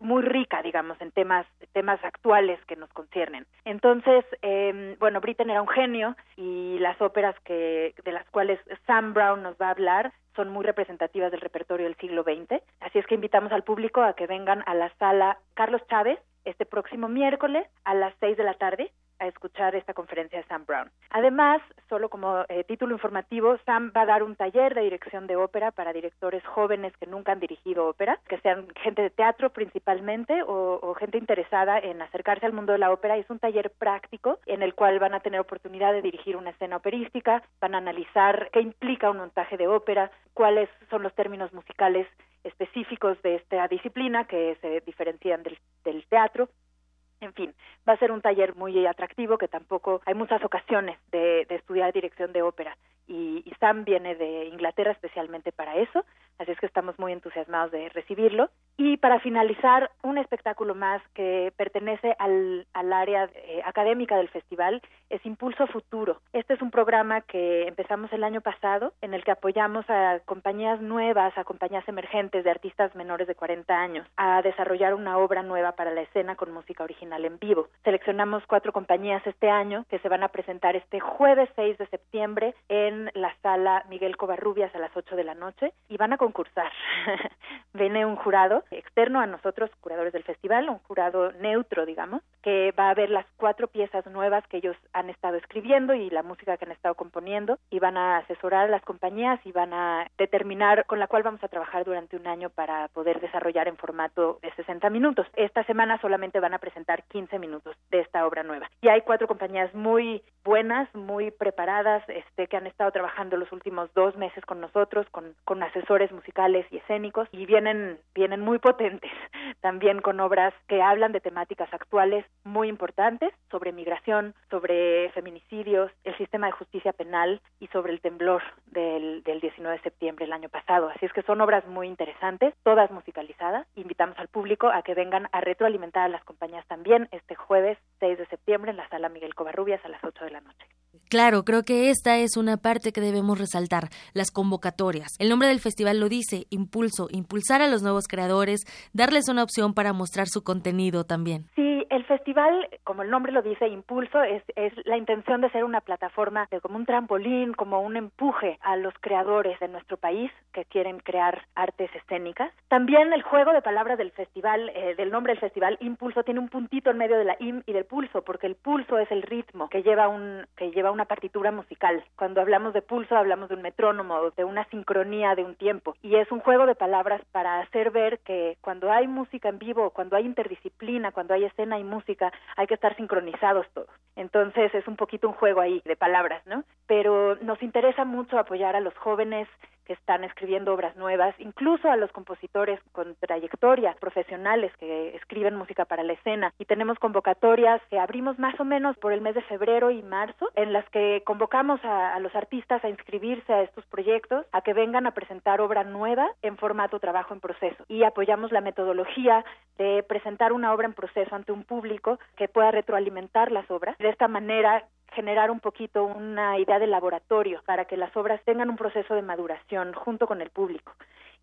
muy rica, digamos, en temas temas actuales que nos conciernen. Entonces, eh, bueno, Britten era un genio y las óperas que de las cuales Sam Brown nos va a hablar son muy representativas del repertorio del siglo XX. Así es que invitamos al público a que vengan a la sala Carlos Chávez este próximo miércoles a las seis de la tarde a escuchar esta conferencia de Sam Brown. Además, solo como eh, título informativo, Sam va a dar un taller de dirección de ópera para directores jóvenes que nunca han dirigido ópera, que sean gente de teatro principalmente o, o gente interesada en acercarse al mundo de la ópera. Es un taller práctico en el cual van a tener oportunidad de dirigir una escena operística, van a analizar qué implica un montaje de ópera, cuáles son los términos musicales específicos de esta disciplina que se diferencian del, del teatro en fin, va a ser un taller muy atractivo que tampoco hay muchas ocasiones de, estudiar dirección de ópera y, Sam viene de Inglaterra especialmente para eso, así es que estamos muy entusiasmados de recibirlo. Y para finalizar, un espectáculo más que pertenece al, área eh, académica del festival es Impulso Futuro. Este es un programa que empezamos el año pasado en el que apoyamos a compañías nuevas, a compañías emergentes de artistas menores de 40 años a desarrollar una obra nueva para la escena con música original en vivo. Seleccionamos cuatro compañías este año que se van a presentar este jueves 6 de septiembre en la sala Miguel Covarrubias a las 8 de la noche y van a concursar. (laughs) Viene un jurado externo a nosotros, curadores del festival, un jurado neutro, digamos, que va a ver las cuatro piezas nuevas que ellos han estado escribiendo y la música que han estado componiendo y van a asesorar a las compañías y van a determinar con la cual vamos a trabajar durante un año para poder desarrollar en formato de 60 minutos. Esta semana solamente van a presentar 15 minutos de esta obra nueva. Y hay cuatro compañías muy buenas, muy preparadas, este, que han estado trabajando los últimos dos meses con nosotros, con, asesores musicales y escénicos y vienen, vienen muy potentes, (laughs) también con obras que hablan de temáticas actuales muy importantes sobre migración, sobre feminicidios, el sistema de justicia penal y sobre el temblor del, del 19 de septiembre del año pasado. Así es que son obras muy interesantes, todas musicalizadas. Invitamos al público a que vengan a retroalimentar a las compañías también este jueves 6 de septiembre en la sala Miguel Covarrubias a las 8 de la noche. Claro, creo que esta es una parte que debemos resaltar, las convocatorias. El nombre del festival lo dice, impulso, impulsar a los nuevos creadores, darles una opción para mostrar su contenido también. Sí, el festival, como el nombre lo dice, impulso, es, es la intención de ser una plataforma, de, como un trampolín, como un empuje a los creadores de nuestro país que quieren crear artes escénicas. También el juego de palabras del festival, eh, del nombre del festival, impulso, tiene un puntito en medio de la im y del pulso, porque el pulso es el ritmo que lleva un, que lleva una partitura musical. Cuando hablamos de pulso hablamos de un metrónomo, de una sincronía de un tiempo. Y es un juego de palabras para hacer ver que cuando hay música en vivo, cuando hay interdisciplina, cuando hay escena y música, hay que estar sincronizados todos. Entonces es un poquito un juego ahí de palabras, ¿no? Pero nos interesa mucho apoyar a los jóvenes que están escribiendo obras nuevas, incluso a los compositores con trayectoria, profesionales que escriben música para la escena. Y tenemos convocatorias que abrimos más o menos por el mes de febrero y marzo, en las que convocamos a, a los artistas a inscribirse a estos proyectos, a que vengan a presentar obra nueva en formato trabajo en proceso. Y apoyamos la metodología de presentar una obra en proceso ante un público que pueda retroalimentar las obras. De esta manera generar un poquito una idea de laboratorio para que las obras tengan un proceso de maduración junto con el público.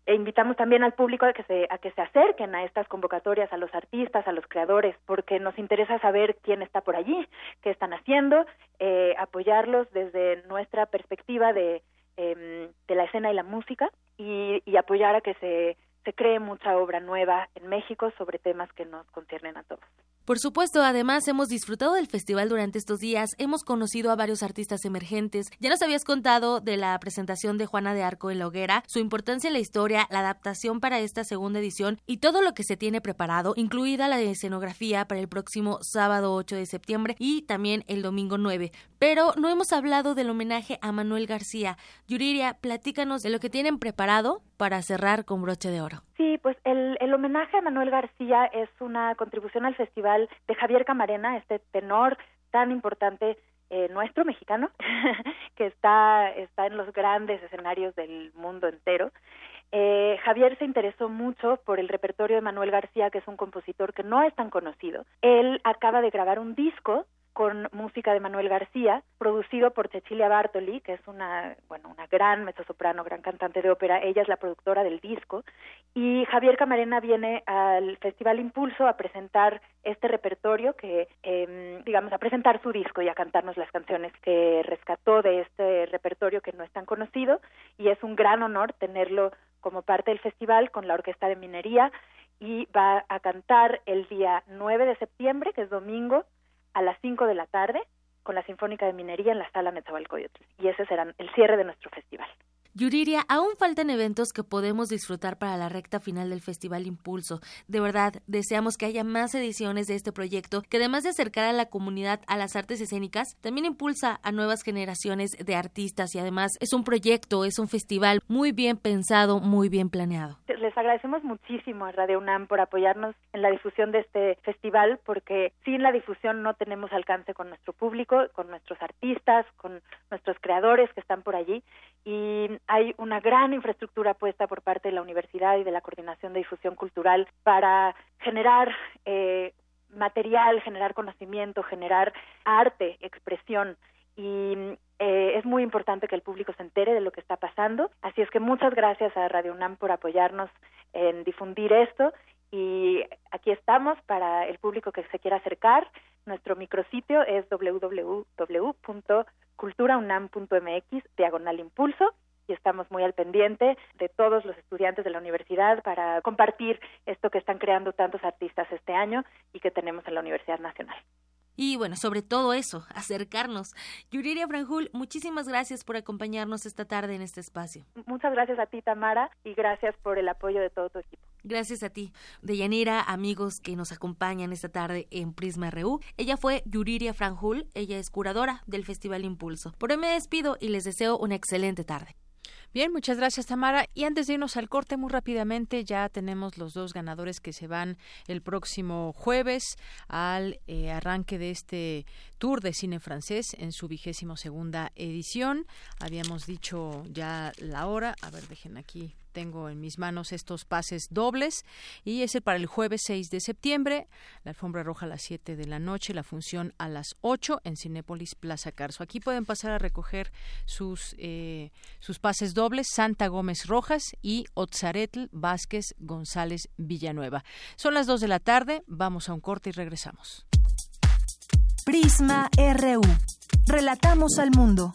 E invitamos también al público a que se a que se acerquen a estas convocatorias, a los artistas, a los creadores, porque nos interesa saber quién está por allí, qué están haciendo, eh, apoyarlos desde nuestra perspectiva de, eh, de la escena y la música y, y apoyar a que se se cree mucha obra nueva en México sobre temas que nos conciernen a todos. Por supuesto, además hemos disfrutado del festival durante estos días, hemos conocido a varios artistas emergentes. Ya nos habías contado de la presentación de Juana de Arco en la hoguera, su importancia en la historia, la adaptación para esta segunda edición y todo lo que se tiene preparado, incluida la escenografía para el próximo sábado 8 de septiembre y también el domingo 9. Pero no hemos hablado del homenaje a Manuel García. Yuriria, platícanos de lo que tienen preparado para cerrar con broche de oro. Sí, pues el, el homenaje a Manuel García es una contribución al festival de Javier Camarena, este tenor tan importante eh, nuestro mexicano (laughs) que está está en los grandes escenarios del mundo entero. Eh, Javier se interesó mucho por el repertorio de Manuel García, que es un compositor que no es tan conocido. Él acaba de grabar un disco con música de Manuel García, producido por Cecilia Bartoli, que es una, bueno, una gran mezzosoprano, gran cantante de ópera. Ella es la productora del disco. Y Javier Camarena viene al Festival Impulso a presentar este repertorio que, eh, digamos, a presentar su disco y a cantarnos las canciones que rescató de este repertorio que no es tan conocido. Y es un gran honor tenerlo como parte del festival con la Orquesta de Minería y va a cantar el día 9 de septiembre, que es domingo, a las 5 de la tarde con la Sinfónica de Minería en la Sala Netzahualcóyotl. Y ese será el cierre de nuestro festival. Yuriria, aún faltan eventos que podemos disfrutar para la recta final del Festival Impulso. De verdad, deseamos que haya más ediciones de este proyecto que además de acercar a la comunidad a las artes escénicas, también impulsa a nuevas generaciones de artistas y además es un proyecto, es un festival muy bien pensado, muy bien planeado. Les agradecemos muchísimo a Radio UNAM por apoyarnos en la difusión de este festival porque sin la difusión no tenemos alcance con nuestro público, con nuestros artistas, con nuestros creadores que están por allí y hay una gran infraestructura puesta por parte de la universidad y de la Coordinación de Difusión Cultural para generar eh, material, generar conocimiento, generar arte, expresión y eh, es muy importante que el público se entere de lo que está pasando. Así es que muchas gracias a Radio UNAM por apoyarnos en difundir esto y aquí estamos para el público que se quiera acercar. Nuestro micrositio es www.culturaunam.mx diagonal impulso y estamos muy al pendiente de todos los estudiantes de la universidad para compartir esto que están creando tantos artistas este año y que tenemos en la Universidad Nacional. Y bueno, sobre todo eso, acercarnos. Yuriria Franjul, muchísimas gracias por acompañarnos esta tarde en este espacio. Muchas gracias a ti, Tamara, y gracias por el apoyo de todo tu equipo. Gracias a ti. Deyanira, amigos que nos acompañan esta tarde en Prisma RU. Ella fue Yuriria Franjul, ella es curadora del Festival Impulso. Por hoy me despido y les deseo una excelente tarde. Bien, muchas gracias Tamara. Y antes de irnos al corte muy rápidamente, ya tenemos los dos ganadores que se van el próximo jueves al eh, arranque de este Tour de Cine Francés en su vigésimo segunda edición. Habíamos dicho ya la hora. A ver, dejen aquí tengo en mis manos estos pases dobles y ese para el jueves 6 de septiembre, la alfombra roja a las 7 de la noche, la función a las 8 en Cinépolis Plaza Carso. Aquí pueden pasar a recoger sus, eh, sus pases dobles Santa Gómez Rojas y Otzaretl Vázquez González Villanueva. Son las 2 de la tarde, vamos a un corte y regresamos. Prisma RU. Relatamos al mundo.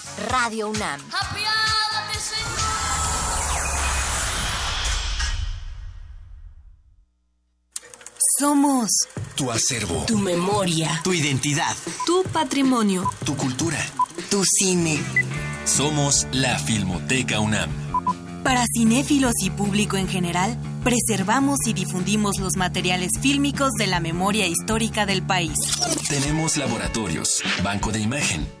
Radio UNAM. Somos tu acervo, tu memoria, tu identidad, tu patrimonio, tu cultura, tu cine. Somos la Filmoteca UNAM. Para cinéfilos y público en general, preservamos y difundimos los materiales fílmicos de la memoria histórica del país. Tenemos laboratorios, banco de imagen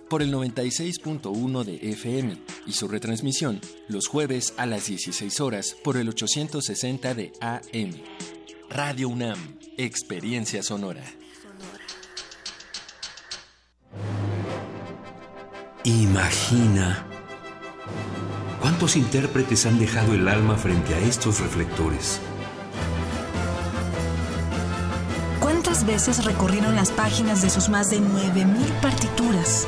por el 96.1 de FM y su retransmisión los jueves a las 16 horas por el 860 de AM. Radio UNAM, Experiencia Sonora. Imagina ¿Cuántos intérpretes han dejado el alma frente a estos reflectores? ¿Cuántas veces recorrieron las páginas de sus más de 9.000 partituras?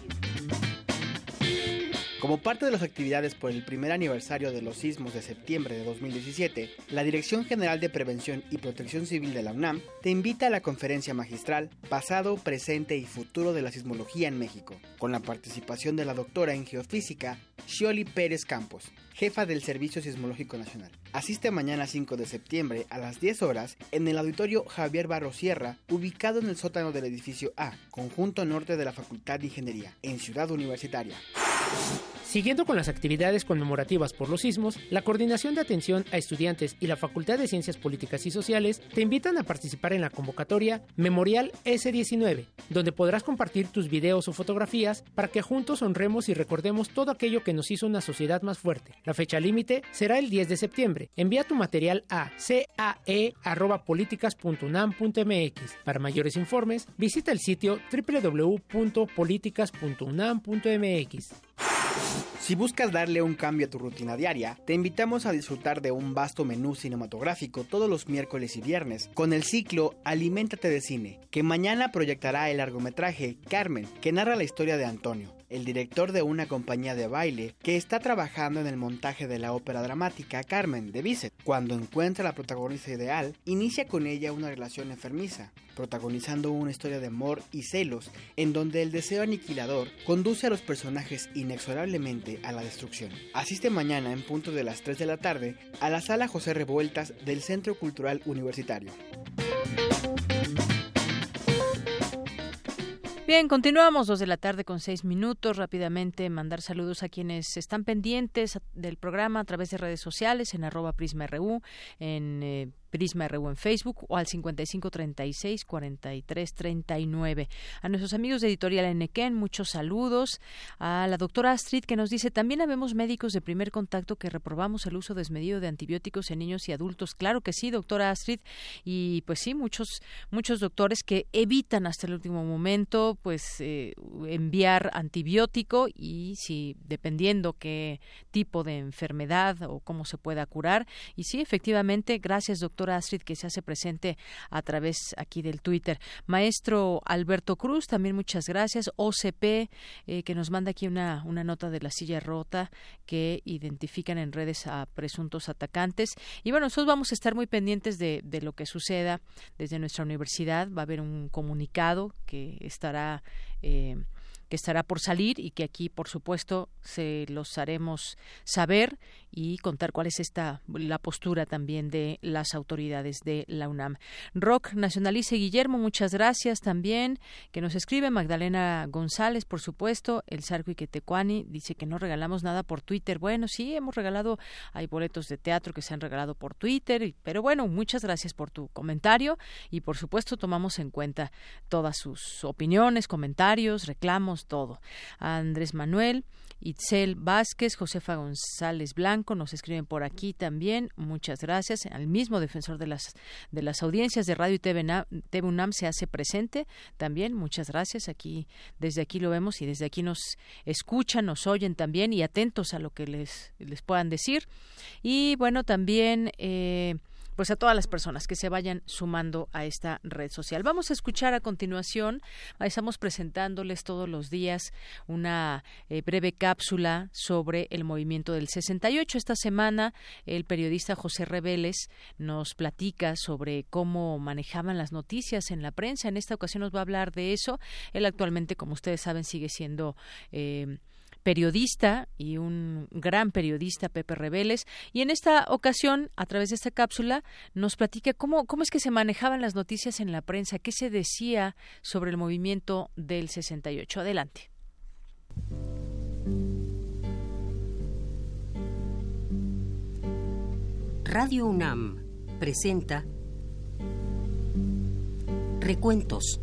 Como parte de las actividades por el primer aniversario de los sismos de septiembre de 2017, la Dirección General de Prevención y Protección Civil de la UNAM te invita a la conferencia magistral Pasado, Presente y Futuro de la Sismología en México, con la participación de la doctora en geofísica Shioli Pérez Campos, jefa del Servicio Sismológico Nacional. Asiste mañana 5 de septiembre a las 10 horas en el auditorio Javier Barro Sierra, ubicado en el sótano del edificio A, conjunto norte de la Facultad de Ingeniería, en Ciudad Universitaria. Thank you. Siguiendo con las actividades conmemorativas por los sismos, la Coordinación de Atención a Estudiantes y la Facultad de Ciencias Políticas y Sociales te invitan a participar en la convocatoria Memorial S19, donde podrás compartir tus videos o fotografías para que juntos honremos y recordemos todo aquello que nos hizo una sociedad más fuerte. La fecha límite será el 10 de septiembre. Envía tu material a cae.políticas.unam.mx. Para mayores informes, visita el sitio www.políticas.unam.mx. Si buscas darle un cambio a tu rutina diaria, te invitamos a disfrutar de un vasto menú cinematográfico todos los miércoles y viernes con el ciclo Aliméntate de Cine, que mañana proyectará el largometraje Carmen, que narra la historia de Antonio, el director de una compañía de baile que está trabajando en el montaje de la ópera dramática Carmen de Bizet. Cuando encuentra a la protagonista ideal, inicia con ella una relación enfermiza, protagonizando una historia de amor y celos en donde el deseo aniquilador conduce a los personajes inexorablemente a la destrucción. Asiste mañana en punto de las 3 de la tarde a la sala José Revueltas del Centro Cultural Universitario. Bien, continuamos dos de la tarde con seis minutos. Rápidamente mandar saludos a quienes están pendientes del programa a través de redes sociales en arroba prisma.ru, en eh, Prisma RU en Facebook o al 5536 4339. A nuestros amigos de Editorial Enequén, muchos saludos. A la doctora Astrid que nos dice, también habemos médicos de primer contacto que reprobamos el uso desmedido de antibióticos en niños y adultos. Claro que sí, doctora Astrid. Y pues sí, muchos, muchos doctores que evitan hasta el último momento pues eh, enviar antibiótico y si dependiendo qué tipo de enfermedad o cómo se pueda curar. Y sí, efectivamente, gracias doctor Astrid que se hace presente a través aquí del Twitter. Maestro Alberto Cruz, también muchas gracias. OCP, eh, que nos manda aquí una, una nota de la silla rota que identifican en redes a presuntos atacantes. Y bueno, nosotros vamos a estar muy pendientes de, de lo que suceda desde nuestra universidad. Va a haber un comunicado que estará. Eh, que estará por salir y que aquí, por supuesto, se los haremos saber y contar cuál es esta la postura también de las autoridades de la UNAM. Rock Nacionalice Guillermo, muchas gracias también, que nos escribe Magdalena González, por supuesto, el Sarco Iquetecuani dice que no regalamos nada por Twitter. Bueno, sí, hemos regalado, hay boletos de teatro que se han regalado por Twitter, pero bueno, muchas gracias por tu comentario y por supuesto tomamos en cuenta todas sus opiniones, comentarios, reclamos, todo. Andrés Manuel, Itzel Vázquez, Josefa González Blanco nos escriben por aquí también. Muchas gracias. Al mismo defensor de las de las audiencias de Radio y TV, UNAM se hace presente también. Muchas gracias. Aquí desde aquí lo vemos y desde aquí nos escuchan, nos oyen también y atentos a lo que les les puedan decir. Y bueno, también eh, pues a todas las personas que se vayan sumando a esta red social. Vamos a escuchar a continuación, estamos presentándoles todos los días una eh, breve cápsula sobre el movimiento del 68. Esta semana el periodista José Reveles nos platica sobre cómo manejaban las noticias en la prensa. En esta ocasión nos va a hablar de eso. Él actualmente, como ustedes saben, sigue siendo eh, periodista y un gran periodista, Pepe Reveles, y en esta ocasión, a través de esta cápsula, nos platica cómo, cómo es que se manejaban las noticias en la prensa, qué se decía sobre el movimiento del 68. Adelante. Radio UNAM presenta Recuentos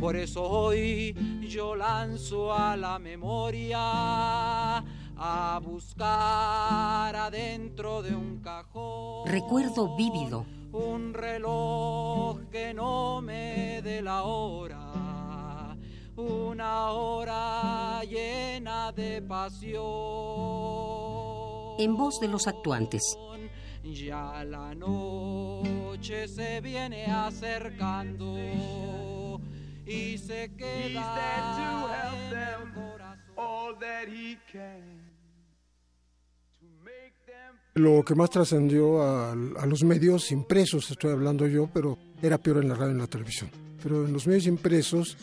por eso hoy yo lanzo a la memoria a buscar adentro de un cajón. Recuerdo vívido. Un reloj que no me dé la hora. Una hora llena de pasión. En voz de los actuantes. Ya la noche se viene acercando y se queda Lo que más trascendió a, a, los medios impresos, estoy hablando yo, pero era peor en la radio y en la televisión. Pero en los medios impresos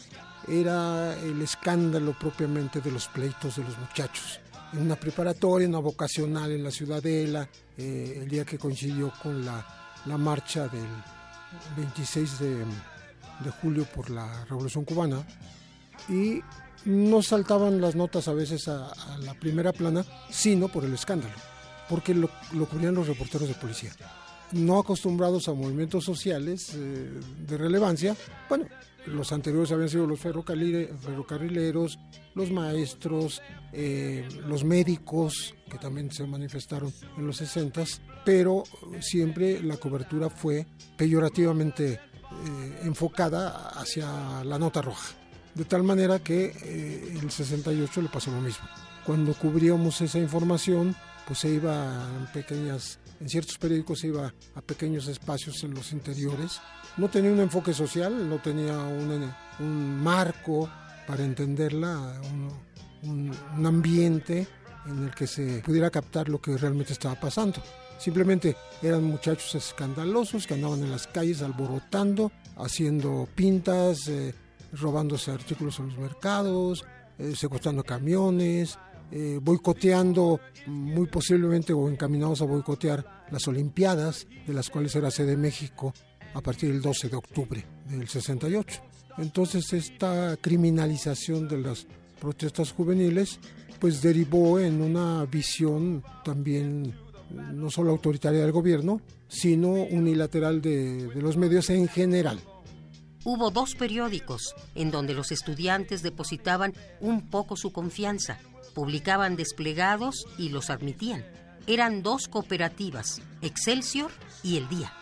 era el escándalo propiamente de los pleitos de los muchachos. En una preparatoria, una vocacional en la Ciudadela, eh, el día que coincidió con la, la marcha del 26 de de julio por la Revolución Cubana y no saltaban las notas a veces a, la primera plana, sino por el escándalo, porque lo, lo cubrían los reporteros de policía. No acostumbrados a movimientos sociales eh, de relevancia, bueno, los anteriores habían sido los ferrocarrileros, los maestros, eh, los médicos, que también se manifestaron en los 60, pero siempre la cobertura fue peyorativamente eh, enfocada hacia la nota roja. De tal manera que eh, el 68 le pasó lo mismo. Cuando cubríamos esa información, pues se iba en pequeñas, en ciertos periódicos se iba a pequeños espacios en los interiores. No tenía un enfoque social, no tenía un, marco para entenderla, un ambiente en el que se pudiera captar lo que realmente estaba pasando. Simplemente eran muchachos escandalosos que andaban en las calles alborotando, haciendo pintas, eh, robándose artículos en los mercados, eh, secuestrando camiones, eh, boicoteando, muy posiblemente o encaminados a boicotear las Olimpiadas, de las cuales era sede México a partir del 12 de octubre del 68. Entonces esta criminalización de las protestas juveniles pues derivó en una visión también no solo autoritaria del gobierno, sino unilateral de, de los medios en general. Hubo dos periódicos en donde los estudiantes depositaban un poco su confianza, publicaban desplegados y los admitían. Eran dos cooperativas, Excelsior y El Día.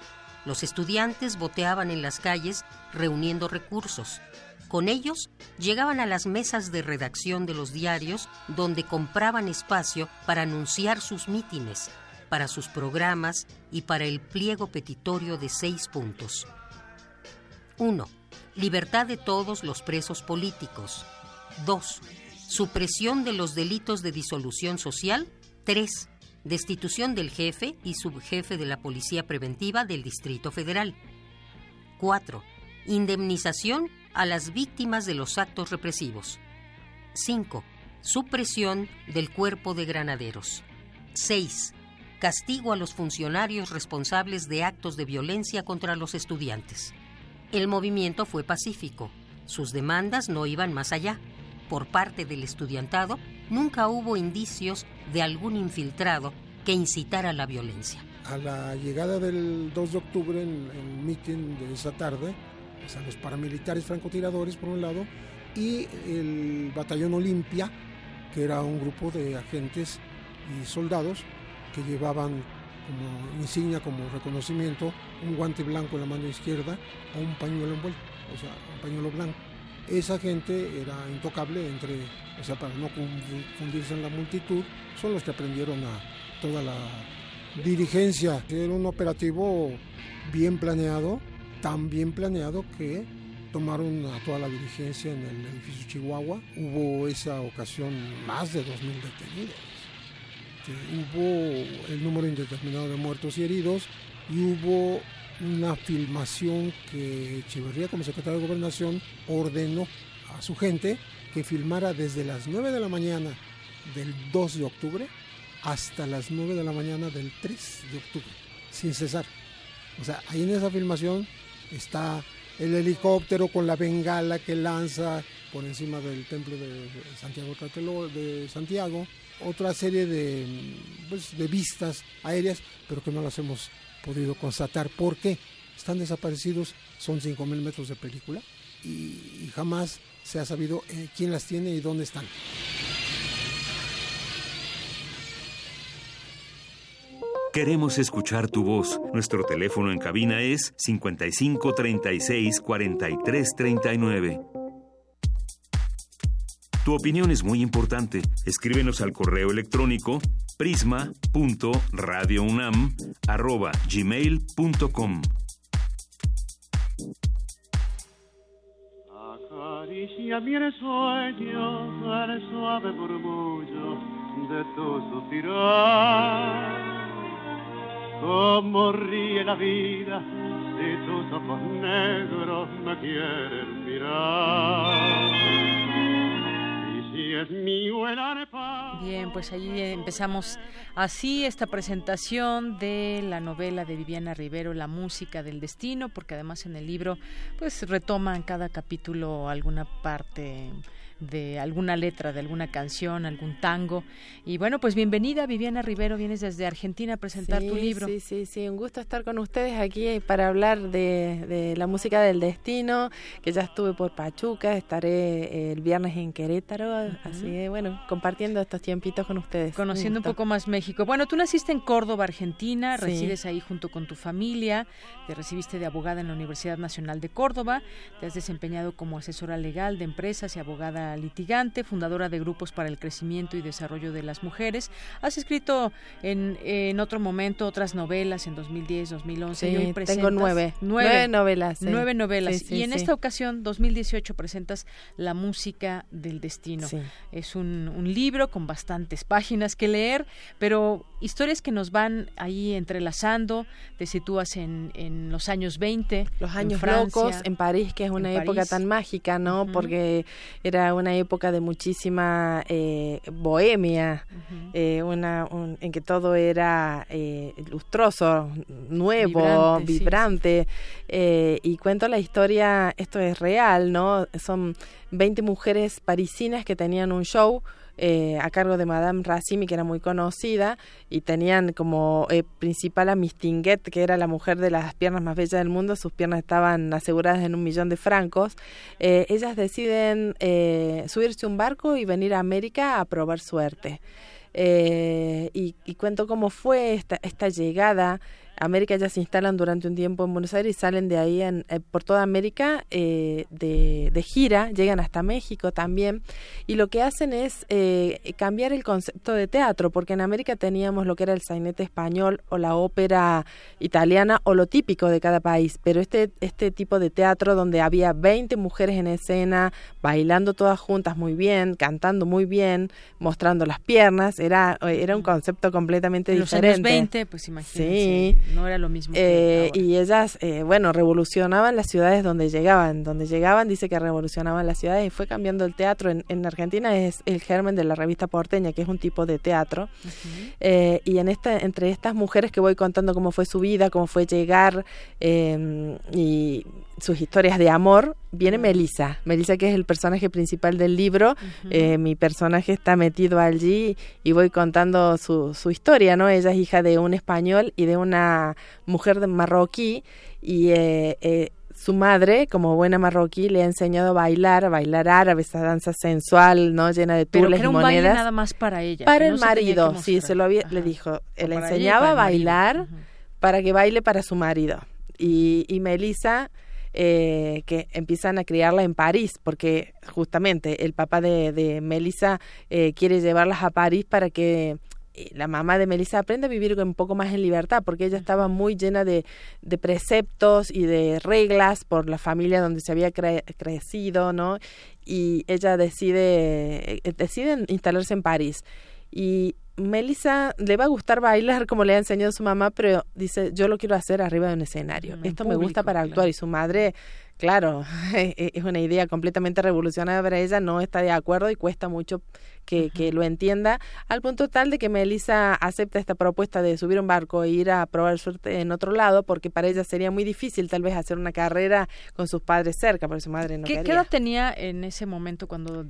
Los estudiantes boteaban en las calles reuniendo recursos. Con ellos llegaban a las mesas de redacción de los diarios donde compraban espacio para anunciar sus mítines, para sus programas y para el pliego petitorio de seis puntos. 1. Libertad de todos los presos políticos. 2. Supresión de los delitos de disolución social. 3. Destitución del jefe y subjefe de la Policía Preventiva del Distrito Federal. 4. Indemnización a las víctimas de los actos represivos. 5. Supresión del cuerpo de granaderos. 6 castigo a los funcionarios responsables de actos de violencia contra los estudiantes. El movimiento fue pacífico. Sus demandas no iban más allá. Por parte del estudiantado, nunca hubo indicios de algún infiltrado que incitara la violencia. A la llegada del 2 de octubre, en el mitin de esa tarde, los paramilitares francotiradores por un lado y el batallón Olimpia, que era un grupo de agentes y soldados que llevaban como insignia, como reconocimiento, un guante blanco en la mano izquierda o un pañuelo envuelto, o sea, un pañuelo blanco. Esa gente era intocable entre, o sea, para no confundirse en la multitud, son los que aprendieron a toda la dirigencia. Era un operativo bien planeado, tan bien planeado que tomaron a toda la dirigencia en el edificio Chihuahua. Hubo esa ocasión más de 2.000 detenidos. Hubo el número indeterminado de muertos y heridos y hubo una filmación que Echeverría como secretario de Gobernación ordenó a su gente que filmara desde las 9 de la mañana del 2 de octubre hasta las 9 de la mañana del 3 de octubre, sin cesar. O sea, ahí en esa filmación está el helicóptero con la bengala que lanza por encima del templo de Santiago de Santiago, otra serie de, pues, de vistas aéreas, pero que no las hemos podido constatar. ¿Por qué? Están desaparecidos, son 5.000 metros de película y, jamás se ha sabido eh, quién las tiene y dónde están. Queremos escuchar tu voz. Nuestro teléfono en cabina es 55 36 43 39. Tu opinión es muy importante. Escríbenos al correo electrónico prisma.radiounam@gmail.com. Acaricia mi sueño al suave murmullo de tu suspirar. Como ríe la vida si tus ojos negros me quieren mirar. Bien, pues allí empezamos así esta presentación de la novela de Viviana Rivero, La música del destino, porque además en el libro pues retoman cada capítulo alguna parte de alguna letra, de alguna canción, algún tango. Y bueno, pues bienvenida Viviana Rivero, vienes desde Argentina a presentar tu libro. Sí, sí, sí, un gusto estar con ustedes aquí para hablar de, de la música del destino, que ya estuve por Pachuca, estaré el viernes en Querétaro, así que bueno, compartiendo estos tiempitos con ustedes. Conociendo un, poco más México. Bueno, tú naciste en Córdoba, Argentina, resides ahí junto con tu familia, te recibiste de abogada en la Universidad Nacional de Córdoba, te has desempeñado como asesora legal de empresas y abogada litigante, fundadora de grupos para el crecimiento y desarrollo de las mujeres. Has escrito en, en otro momento otras novelas en 2010, 2011. Sí, tengo nueve. Nueve, novelas. Nueve novelas. y en esta ocasión, 2018, presentas La música del destino. Es un, un libro con bastantes páginas que leer, pero historias que nos van ahí entrelazando. Te sitúas en, en los años 20. Los años en locos en París, que es una época tan mágica, ¿no? Porque era una época de muchísima eh, bohemia, eh, una, en que todo era eh, lustroso, nuevo, vibrante. y cuento la historia, esto es real, ¿no? Son 20 mujeres parisinas que tenían un show eh, a cargo de Madame Racimi, que era muy conocida, y tenían como eh, principal a Mistinguet, que era la mujer de las piernas más bellas del mundo, sus piernas estaban aseguradas en un millón de francos. Eh, ellas deciden subirse a un barco y venir a América a probar suerte. Y, y, cuento cómo fue esta, esta llegada América ya se instalan durante un tiempo en Buenos Aires y salen de ahí en, eh, por toda América eh, de, de, gira, llegan hasta México también y lo que hacen es eh, cambiar el concepto de teatro, porque en América teníamos lo que era el sainete español o la ópera italiana o lo típico de cada país, pero este, este tipo de teatro donde había 20 mujeres en escena, bailando todas juntas muy bien, cantando muy bien, mostrando las piernas, era, era un concepto completamente en diferente. Los años 20, pues imagínense. Sí no era lo mismo. Eh, y ellas, eh, bueno, revolucionaban las ciudades donde llegaban. Donde llegaban, dice que revolucionaban las ciudades y fue cambiando el teatro. En, en Argentina es el germen de la revista porteña, que es un tipo de teatro. Eh, y en esta, entre estas mujeres que voy contando cómo fue su vida, cómo fue llegar y sus historias de amor, viene Melissa. Melissa que es el personaje principal del libro. Eh, mi personaje está metido allí y voy contando su, su historia, ¿no? Ella es hija de un español y de una mujer de marroquí y eh, eh, su madre, como buena marroquí, le ha enseñado a bailar, a bailar árabe, esa danza sensual, ¿no? Llena de tules Pero y monedas. nada más para ella. Para el marido, sí, se lo había, le dijo. Le enseñaba a bailar para que baile para su marido. Y, y Melissa eh, que empiezan a criarla en París, porque justamente el papá de, de Melissa eh, quiere llevarlas a París para que la mamá de Melissa aprende a vivir un poco más en libertad, porque ella estaba muy llena de, de preceptos y de reglas por la familia donde se había crecido, ¿no? Y ella decide, eh, decide instalarse en París. Y Melissa le va a gustar bailar como le ha enseñado su mamá, pero dice, yo lo quiero hacer arriba de un escenario. Mm, Esto me gusta para actuar. Y su madre claro, (laughs) es una idea completamente revolucionaria para ella, no está de acuerdo y cuesta mucho que, que, lo entienda, al punto tal de que Melissa acepta esta propuesta de subir un barco e ir a probar suerte en otro lado, porque para ella sería muy difícil tal vez hacer una carrera con sus padres cerca, porque su madre no ¿Qué, quería. ¿Qué edad tenía en ese momento cuando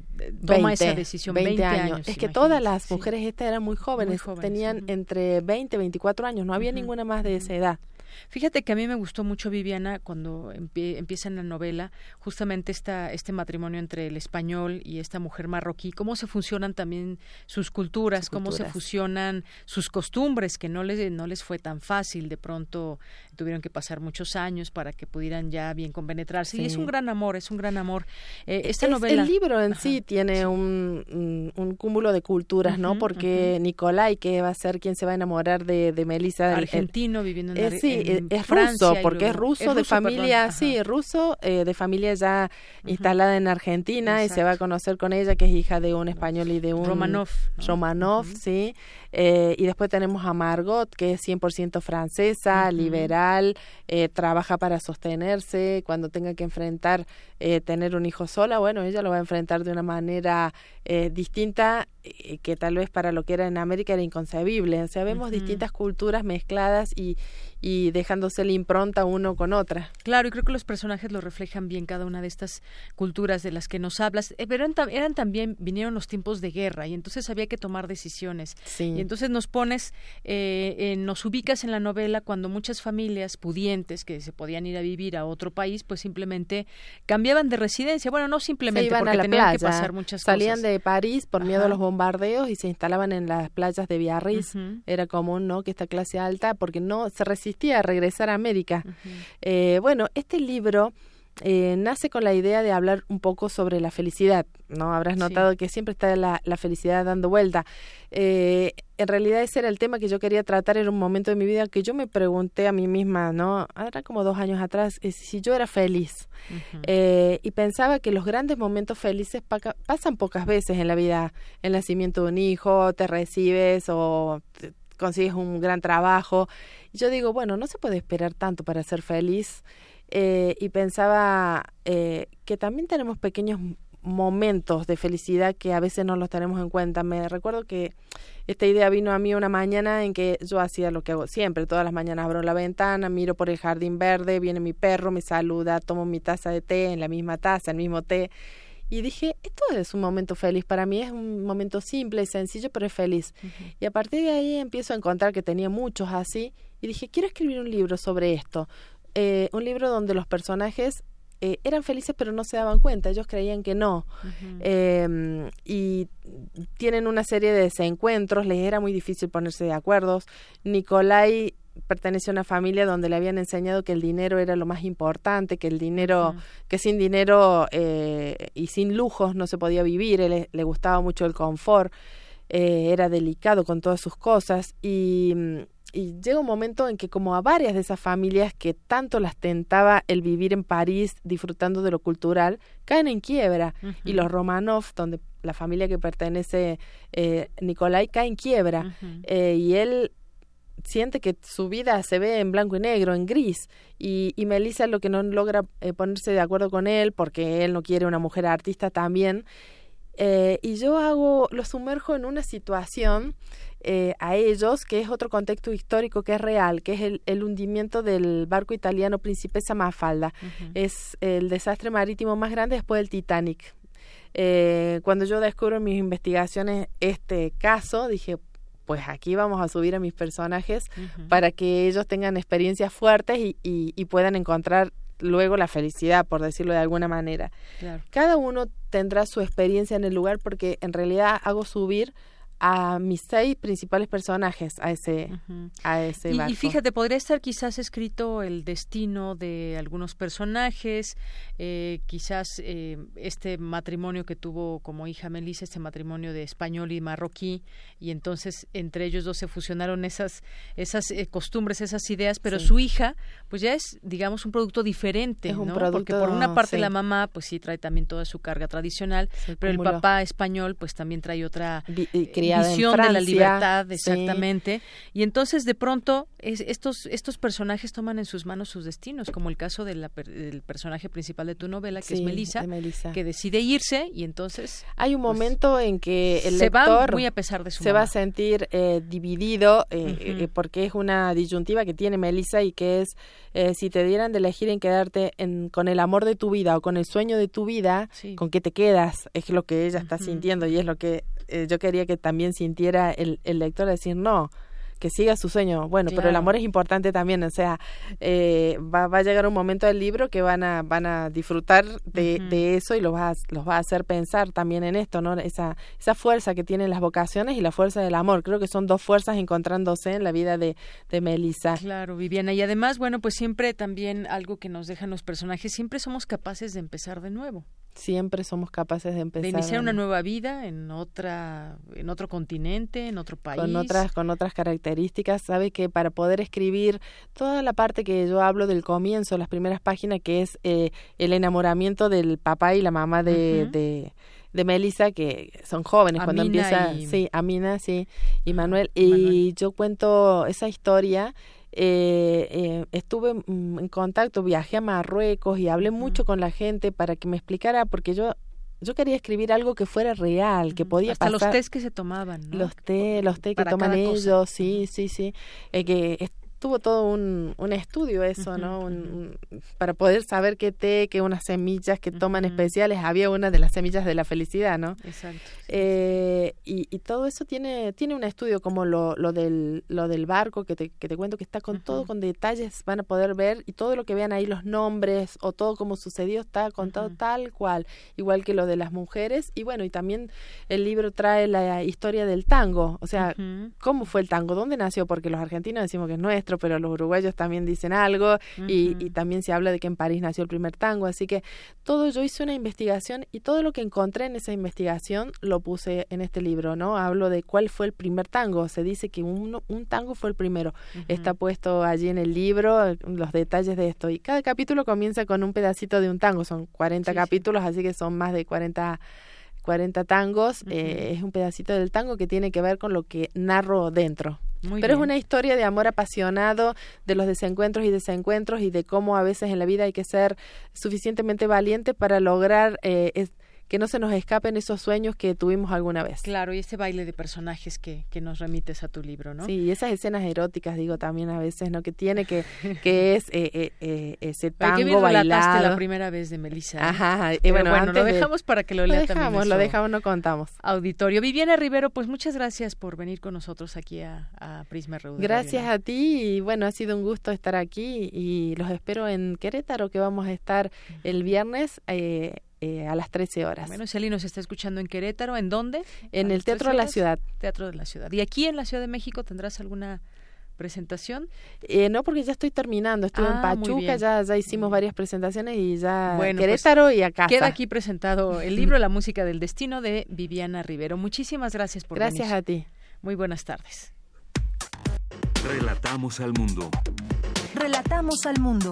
toma esa decisión? 20, años. Es que todas las mujeres estas eran muy jóvenes, tenían entre 20 y 24 años, no había ninguna más de esa edad. Fíjate que a mí me gustó mucho Viviana cuando empieza en la novela justamente esta, este matrimonio entre el español y esta mujer marroquí, cómo se funcionan también sus culturas, cómo se fusionan sus costumbres, que no les, no les fue tan fácil, de pronto tuvieron que pasar muchos años para que pudieran ya bien compenetrarse. Y es un gran amor, es un gran amor. Eh, esta novela... El libro en sí tiene un, un, cúmulo de culturas, ¿no? Porque Nicolai, que va a ser quien se va a enamorar de, de Melissa... Argentino, viviendo en, eh, sí, es ruso, porque es ruso de familia, sí, ruso, eh, de familia ya instalada en Argentina y se va a conocer con ella, que es hija de un español y de un... Romanov. Romanov, sí. Eh, y después tenemos a Margot, que es 100% francesa, liberal, eh, trabaja para sostenerse, cuando tenga que enfrentar eh, tener un hijo sola, bueno, ella lo va a enfrentar de una manera eh, distinta eh, que tal vez para lo que era en América era inconcebible. O sea, vemos distintas culturas mezcladas y, y dejándose la impronta uno con otra. Claro, y creo que los personajes lo reflejan bien cada una de estas culturas de las que nos hablas. pero eran, eran, también, vinieron los tiempos de guerra y entonces había que tomar decisiones. Y entonces nos pones, nos ubicas en la novela cuando muchas familias pudientes que se podían ir a vivir a otro país, pues simplemente cambiaban de residencia. Bueno, no simplemente iban porque a la tenían playa. que pasar muchas Salían cosas. de París por miedo a los bombardeos y se instalaban en las playas de Biarritz. Era común, ¿no? Que esta clase alta, porque no se resistía a regresar a América. eh, bueno, este libro eh, nace con la idea de hablar un poco sobre la felicidad, ¿no? Habrás notado que siempre está la, la felicidad dando vuelta. Eh, en realidad ese era el tema que yo quería tratar en un momento de mi vida que yo me pregunté a mí misma, ¿no? Ahora como dos años atrás, eh, si yo era feliz. eh, y pensaba que los grandes momentos felices pasan pocas veces en la vida. El nacimiento de un hijo, te recibes o te consigues un gran trabajo. Y yo digo, bueno, no se puede esperar tanto para ser feliz. Eh, y pensaba eh, que también tenemos pequeños momentos de felicidad que a veces no los tenemos en cuenta. Me recuerdo que esta idea vino a mí una mañana en que yo hacía lo que hago siempre. Todas las mañanas abro la ventana, miro por el jardín verde, viene mi perro, me saluda, tomo mi taza de té en la misma taza, el mismo té. Y dije, esto es un momento feliz. Para mí es un momento simple, sencillo, pero es feliz. Y a partir de ahí empiezo a encontrar que tenía muchos así. Y dije, quiero escribir un libro sobre esto. Eh, un libro donde los personajes eh, eran felices pero no se daban cuenta, ellos creían que no. eh, y tienen una serie de desencuentros, les era muy difícil ponerse de acuerdo. Nicolai pertenece a una familia donde le habían enseñado que el dinero era lo más importante, que el dinero, uh -huh. que sin dinero eh, y sin lujos no se podía vivir, Él, le gustaba mucho el confort, eh, era delicado con todas sus cosas y y llega un momento en que como a varias de esas familias que tanto las tentaba el vivir en París disfrutando de lo cultural, caen en quiebra. Uh -huh. Y los Romanov, donde la familia que pertenece eh, Nicolai, cae en quiebra. Uh -huh. eh, y él siente que su vida se ve en blanco y negro, en gris. Y, y Melissa lo que no logra eh, ponerse de acuerdo con él, porque él no quiere una mujer artista también. Eh, y yo hago, lo sumerjo en una situación eh, a ellos, que es otro contexto histórico que es real, que es el, el hundimiento del barco italiano Principesa Mafalda. Uh -huh. Es el desastre marítimo más grande después del Titanic. Eh, cuando yo descubro en mis investigaciones este caso, dije, pues aquí vamos a subir a mis personajes uh -huh. para que ellos tengan experiencias fuertes y, y, y puedan encontrar luego la felicidad, por decirlo de alguna manera. Claro. Cada uno tendrá su experiencia en el lugar porque en realidad hago subir a mis seis principales personajes a ese a ese y, y, fíjate podría estar quizás escrito el destino de algunos personajes eh, quizás eh, este matrimonio que tuvo como hija Melissa este matrimonio de español y marroquí y entonces entre ellos dos se fusionaron esas esas eh, costumbres esas ideas pero su hija pues ya es digamos un producto diferente un ¿no? producto, porque por una parte sí. la mamá pues sí trae también toda su carga tradicional pero el papá español pues también trae otra visión de la libertad, exactamente. Sí. Y entonces de pronto es, estos estos personajes toman en sus manos sus destinos, como el caso de la, del personaje principal de tu novela, que sí, es Melissa, Melissa, que decide irse y entonces hay un pues, momento en que el se lector va muy a pesar de su se mamá. va a sentir eh, dividido eh, uh -huh. eh, porque es una disyuntiva que tiene Melissa y que es si te dieran de elegir en quedarte en, con el amor de tu vida o con el sueño de tu vida, sí. con qué te quedas, es lo que ella está uh -huh. sintiendo y es lo que yo quería que también sintiera el, el lector decir no que siga su sueño. Bueno, claro. pero el amor es importante también, o sea, eh, va, va, a llegar un momento del libro que van a van a disfrutar de, uh -huh. de eso y los va, a, los va a hacer pensar también en esto, ¿no? Esa, esa fuerza que tienen las vocaciones y la fuerza del amor. Creo que son dos fuerzas encontrándose en la vida de, de Melissa. Claro, Viviana. Y además, bueno, pues siempre también algo que nos dejan los personajes, siempre somos capaces de empezar de nuevo siempre somos capaces de empezar de iniciar una nueva vida en otra en otro continente en otro país con otras con otras características sabe que para poder escribir toda la parte que yo hablo del comienzo las primeras páginas que es eh, el enamoramiento del papá y la mamá de, uh -huh. de de Melissa que son jóvenes Amina cuando empieza y... sí Amina sí y Manuel y Manuel. yo cuento esa historia eh, eh, estuve en contacto, viajé a Marruecos y hablé uh -huh. mucho con la gente para que me explicara, porque yo yo quería escribir algo que fuera real, que podía Hasta pasar. los tés que se tomaban, ¿no? Los té, los té que toman ellos, sí, sí, sí. Eh, que tuvo todo un, un estudio eso, uh -huh, ¿no? Un, un, para poder saber qué té, qué unas semillas que toman uh -huh. especiales. Había una de las semillas de la felicidad, ¿no? Exacto. Eh, y, y, todo eso tiene tiene un estudio como lo, lo, del, lo del barco que te, que te cuento que está con uh -huh. todo, con detalles, van a poder ver y todo lo que vean ahí, los nombres o todo como sucedió está contado tal cual, igual que lo de las mujeres. Y bueno, y también el libro trae la historia del tango, o sea, cómo fue el tango, dónde nació, porque los argentinos decimos que es nuestro, pero los uruguayos también dicen algo uh -huh. y, y, también se habla de que en París nació el primer tango, así que todo yo hice una investigación y todo lo que encontré en esa investigación lo puse en este libro, ¿no? Hablo de cuál fue el primer tango, se dice que un, un tango fue el primero, uh -huh. está puesto allí en el libro los detalles de esto y cada capítulo comienza con un pedacito de un tango, son 40 sí, capítulos, sí. así que son más de 40 40 tangos, uh -huh. eh, es un pedacito del tango que tiene que ver con lo que narro dentro. Muy Pero bien. es una historia de amor apasionado, de los desencuentros y desencuentros y de cómo a veces en la vida hay que ser suficientemente valiente para lograr eh, es, que no se nos escapen esos sueños que tuvimos alguna vez. Claro, y ese baile de personajes que, que nos remites a tu libro, ¿no? Sí, y esas escenas eróticas, digo también a veces, ¿no? Que tiene que, que es eh, eh, eh, ese tango qué bailado. la primera vez de Melissa. ¿eh? Ajá, y bueno, bueno, lo dejamos de, para que lo lea lo dejamos, también. Lo dejamos, no contamos. Auditorio. Viviana Rivero, pues muchas gracias por venir con nosotros aquí a, a Prisma RU. Gracias a ti y bueno, ha sido un gusto estar aquí y los espero en Querétaro que vamos a estar el viernes. Eh, eh, a las 13 horas. Bueno, si alguien nos está escuchando en Querétaro, ¿en dónde? En el Teatro de la Ciudad. Teatro de la Ciudad. ¿Y aquí en la Ciudad de México tendrás alguna presentación? Eh, no, porque ya estoy terminando. Estuve ah, en Pachuca, ya, ya hicimos varias presentaciones y ya bueno, Querétaro pues y acá. Queda aquí presentado el libro La música del destino de Viviana Rivero. Muchísimas gracias por gracias venir. Gracias a ti. Muy buenas tardes. Relatamos al mundo. Relatamos al mundo.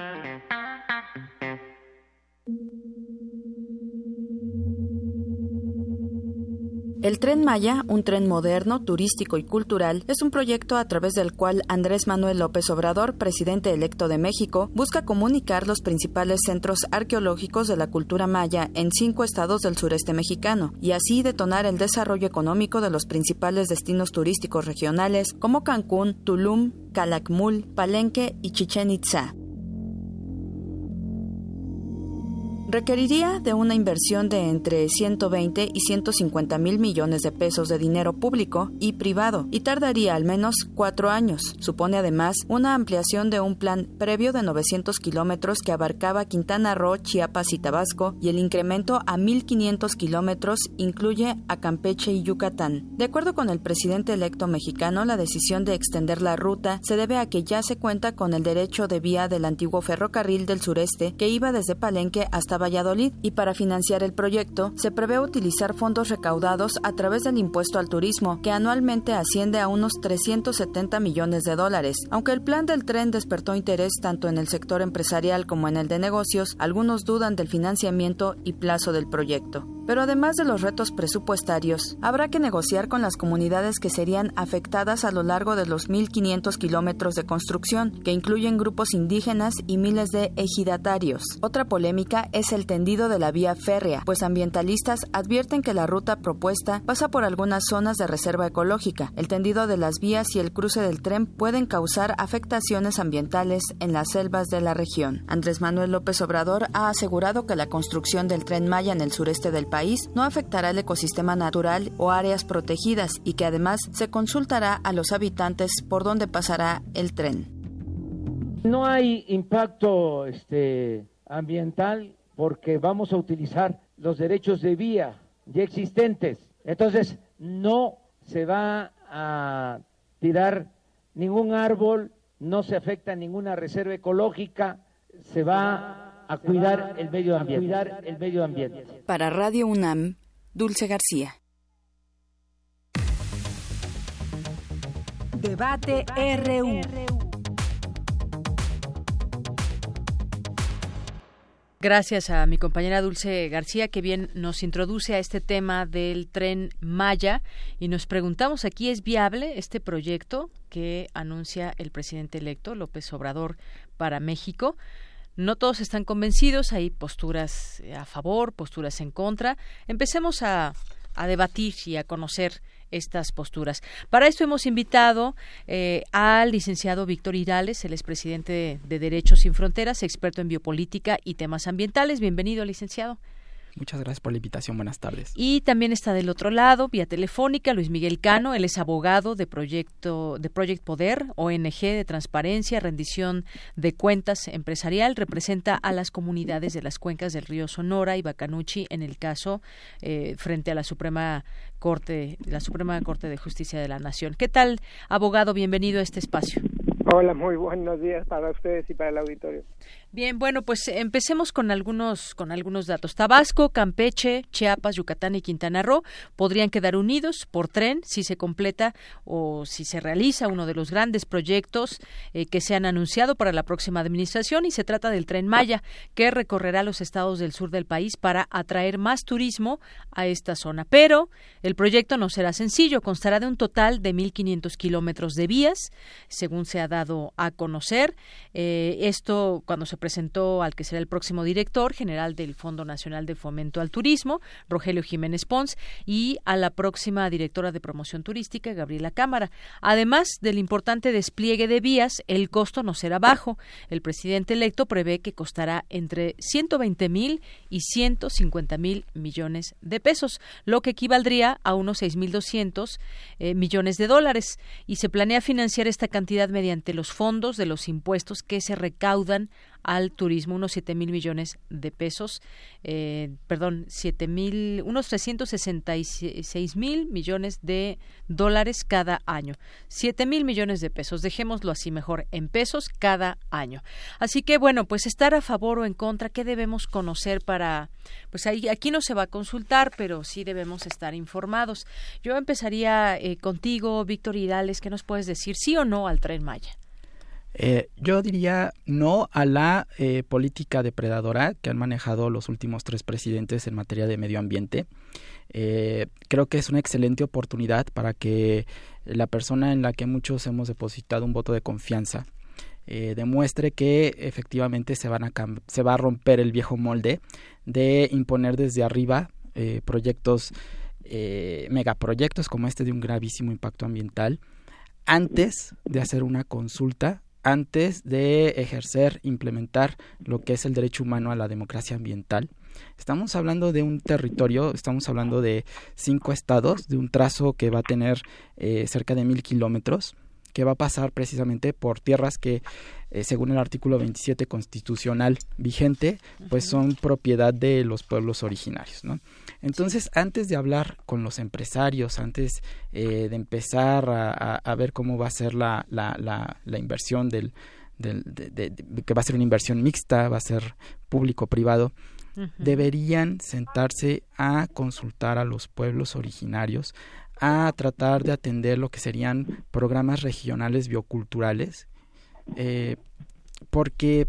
El Tren Maya, un tren moderno, turístico y cultural, es un proyecto a través del cual Andrés Manuel López Obrador, presidente electo de México, busca comunicar los principales centros arqueológicos de la cultura maya en cinco estados del sureste mexicano y así detonar el desarrollo económico de los principales destinos turísticos regionales como Cancún, Tulum, Calakmul, Palenque y Chichen Itza. Requeriría de una inversión de entre 120 y 150 mil millones de pesos de dinero público y privado y tardaría al menos cuatro años. Supone además una ampliación de un plan previo de 900 kilómetros que abarcaba Quintana Roo, Chiapas y Tabasco y el incremento a 1.500 kilómetros incluye a Campeche y Yucatán. De acuerdo con el presidente electo mexicano, la decisión de extender la ruta se debe a que ya se cuenta con el derecho de vía del antiguo ferrocarril del sureste que iba desde Palenque hasta Valladolid y para financiar el proyecto se prevé utilizar fondos recaudados a través del impuesto al turismo, que anualmente asciende a unos 370 millones de dólares. Aunque el plan del tren despertó interés tanto en el sector empresarial como en el de negocios, algunos dudan del financiamiento y plazo del proyecto. Pero además de los retos presupuestarios, habrá que negociar con las comunidades que serían afectadas a lo largo de los 1.500 kilómetros de construcción, que incluyen grupos indígenas y miles de ejidatarios. Otra polémica es el tendido de la vía férrea, pues ambientalistas advierten que la ruta propuesta pasa por algunas zonas de reserva ecológica. El tendido de las vías y el cruce del tren pueden causar afectaciones ambientales en las selvas de la región. Andrés Manuel López Obrador ha asegurado que la construcción del tren Maya en el sureste del país no afectará el ecosistema natural o áreas protegidas y que además se consultará a los habitantes por dónde pasará el tren. No hay impacto este, ambiental porque vamos a utilizar los derechos de vía ya existentes. Entonces, no se va a tirar ningún árbol, no se afecta ninguna reserva ecológica, se va a cuidar el medio ambiente. Cuidar el medio ambiente. Para Radio UNAM, Dulce García. Debate RU. Gracias a mi compañera Dulce García, que bien nos introduce a este tema del tren Maya. Y nos preguntamos aquí, ¿es viable este proyecto que anuncia el presidente electo López Obrador para México? No todos están convencidos, hay posturas eh, a favor, posturas en contra. Empecemos a, debatir y a conocer estas posturas. Para esto hemos invitado eh, al licenciado Víctor Irales, el expresidente de Derechos Sin Fronteras, experto en biopolítica y temas ambientales. Bienvenido, licenciado. Muchas gracias por la invitación. Buenas tardes. Y también está del otro lado, vía telefónica, Luis Miguel Cano. Él es abogado de Proyecto de Project Poder, ONG de transparencia, rendición de cuentas empresarial. Representa a las comunidades de las cuencas del río Sonora y Bacanuchi en el caso eh, frente a la Suprema Corte, la Suprema Corte de Justicia de la Nación. ¿Qué tal, abogado? Bienvenido a este espacio. Hola, muy buenos días para ustedes y para el auditorio. Bien, bueno, pues empecemos con algunos con algunos datos. Tabasco, Campeche, Chiapas, Yucatán y Quintana Roo podrían quedar unidos por tren si se completa o si se realiza uno de los grandes proyectos eh, que se han anunciado para la próxima administración y se trata del tren Maya que recorrerá los estados del sur del país para atraer más turismo a esta zona. Pero el proyecto no será sencillo, constará de un total de 1.500 kilómetros de vías, según se ha dado a conocer. Eh, esto cuando se presentó al que será el próximo director general del Fondo Nacional de Fomento al Turismo, Rogelio Jiménez Pons, y a la próxima directora de promoción turística, Gabriela Cámara. Además del importante despliegue de vías, el costo no será bajo. El presidente electo prevé que costará entre 120 mil y 150 mil millones de pesos, lo que equivaldría a unos 6.200 eh, millones de dólares. Y se planea financiar esta cantidad mediante los fondos de los impuestos que se recaudan al turismo, unos siete mil millones de pesos, eh, perdón, siete mil, unos 366 mil millones de dólares cada año. Siete mil millones de pesos, dejémoslo así mejor, en pesos cada año. Así que bueno, pues estar a favor o en contra, ¿qué debemos conocer para, pues ahí, aquí no se va a consultar, pero sí debemos estar informados. Yo empezaría eh, contigo, Víctor Hidales, ¿qué nos puedes decir, sí o no al tren Maya? Eh, yo diría no a la eh, política depredadora que han manejado los últimos tres presidentes en materia de medio ambiente. Eh, creo que es una excelente oportunidad para que la persona en la que muchos hemos depositado un voto de confianza demuestre que efectivamente se, van a se va a romper el viejo molde de imponer desde arriba proyectos, megaproyectos como este de un gravísimo impacto ambiental antes de hacer una consulta antes de ejercer, implementar lo que es el derecho humano a la democracia ambiental. Estamos hablando de un territorio, estamos hablando de cinco estados, de un trazo que va a tener eh, cerca de mil kilómetros, que va a pasar precisamente por tierras que, eh, según el artículo 27 constitucional vigente, pues son propiedad de los pueblos originarios, ¿no? Entonces, antes de hablar con los empresarios, antes eh, de empezar a, ver cómo va a ser la, la, la, inversión del, del de, que va a ser una inversión mixta, va a ser público-privado, deberían sentarse a consultar a los pueblos originarios, a tratar de atender lo que serían programas regionales bioculturales, eh, porque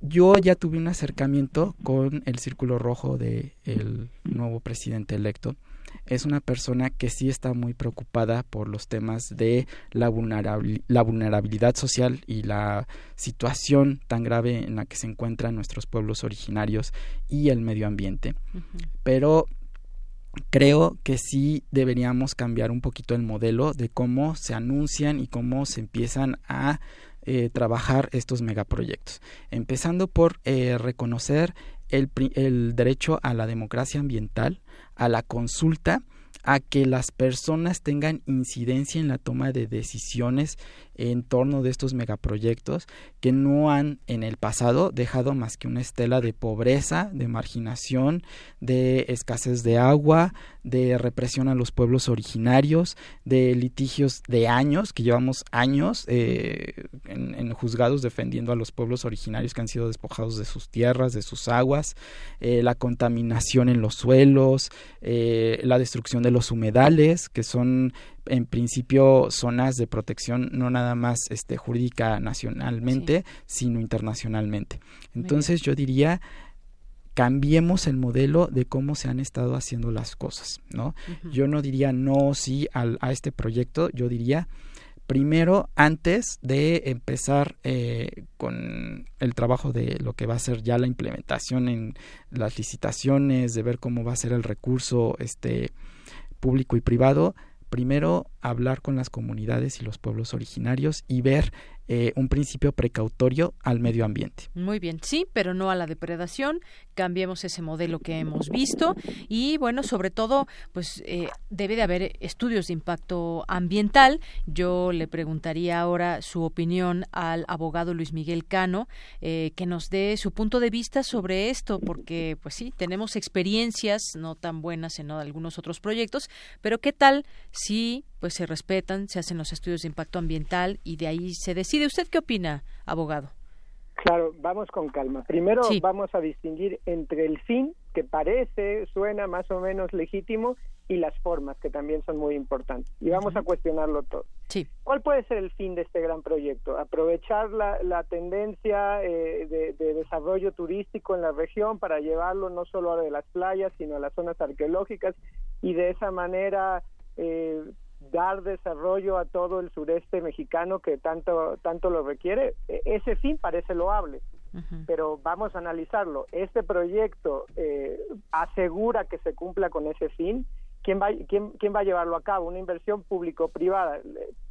yo ya tuve un acercamiento con el Círculo Rojo del el nuevo presidente electo. Es una persona que sí está muy preocupada por los temas de la, la vulnerabilidad social y la situación tan grave en la que se encuentran nuestros pueblos originarios y el medio ambiente. Pero creo que sí deberíamos cambiar un poquito el modelo de cómo se anuncian y cómo se empiezan a eh, trabajar estos megaproyectos. Empezando por eh, reconocer el, el derecho a la democracia ambiental, a la consulta, a que las personas tengan incidencia en la toma de decisiones en torno de estos megaproyectos que no han en el pasado dejado más que una estela de pobreza, de marginación, de escasez de agua, de represión a los pueblos originarios, de litigios de años, que llevamos años eh, en, juzgados defendiendo a los pueblos originarios que han sido despojados de sus tierras, de sus aguas, eh, la contaminación en los suelos, eh, la destrucción de los humedales, que son en principio zonas de protección no nada más este jurídica nacionalmente, sino internacionalmente. Entonces yo diría cambiemos el modelo de cómo se han estado haciendo las cosas, ¿no? Yo no diría no sí a este proyecto, yo diría primero antes de empezar eh, con el trabajo de lo que va a ser ya la implementación en las licitaciones, de ver cómo va a ser el recurso este público y privado, primero hablar con las comunidades y los pueblos originarios y ver eh, un principio precautorio al medio ambiente. Muy bien, sí, pero no a la depredación. Cambiemos ese modelo que hemos visto y, bueno, sobre todo, pues eh, debe de haber estudios de impacto ambiental. Yo le preguntaría ahora su opinión al abogado Luis Miguel Cano, eh, que nos dé su punto de vista sobre esto, porque, pues sí, tenemos experiencias no tan buenas en algunos otros proyectos, pero ¿qué tal si pues se respetan, se hacen los estudios de impacto ambiental y de ahí se decide. ¿Usted qué opina, abogado? Claro, vamos con calma. Primero vamos a distinguir entre el fin, que parece, suena más o menos legítimo, y las formas, que también son muy importantes. Y vamos a cuestionarlo todo. Sí. ¿Cuál puede ser el fin de este gran proyecto? Aprovechar la, la tendencia eh, de, de, desarrollo turístico en la región para llevarlo no solo a de las playas, sino a las zonas arqueológicas y de esa manera eh, dar desarrollo a todo el sureste mexicano que tanto tanto lo requiere e, ese fin parece loable pero vamos a analizarlo. Este proyecto eh, asegura que se cumpla con ese fin. Quién va quién, quién va a llevarlo a cabo una inversión público privada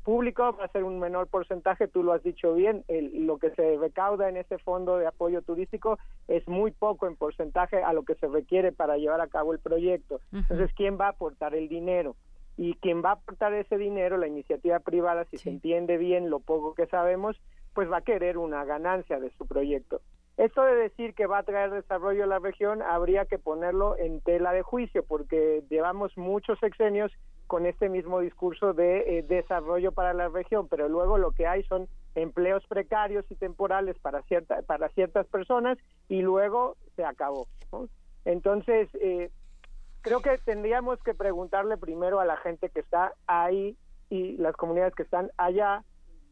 público va a ser un menor porcentaje tú lo has dicho bien lo que se recauda en ese fondo de apoyo turístico es muy poco en porcentaje a lo que se requiere para llevar a cabo el proyecto. Entonces quién va a aportar el dinero y quien va a aportar ese dinero, la iniciativa privada, si se entiende bien lo poco que sabemos, pues va a querer una ganancia de su proyecto. Esto de decir que va a traer desarrollo a la región habría que ponerlo en tela de juicio porque llevamos muchos sexenios con este mismo discurso de eh, desarrollo para la región, pero luego lo que hay son empleos precarios y temporales para, cierta, para ciertas personas y luego se acabó. Entonces, eh, creo que tendríamos que preguntarle primero a la gente que está ahí y las comunidades que están allá,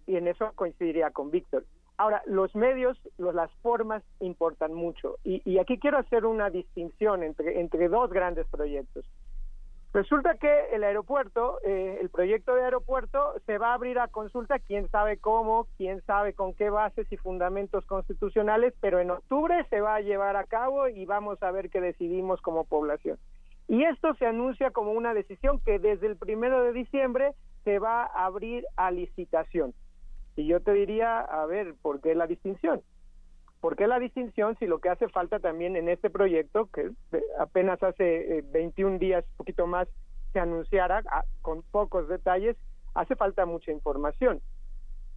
y en eso coincidiría con Víctor. Ahora, los medios, las formas importan mucho, y, aquí quiero hacer una distinción entre, entre dos grandes proyectos. Resulta que el aeropuerto, eh, el proyecto de aeropuerto, se va a abrir a consulta, quién sabe cómo, quién sabe con qué bases y fundamentos constitucionales, pero en octubre se va a llevar a cabo y vamos a ver qué decidimos como población. Y esto se anuncia como una decisión que desde el primero de diciembre se va a abrir a licitación. Y yo te diría, a ver, ¿por qué la distinción? ¿Por qué la distinción si lo que hace falta también en este proyecto, que apenas hace 21 días, poquito más, se anunciara ah, con pocos detalles, hace falta mucha información?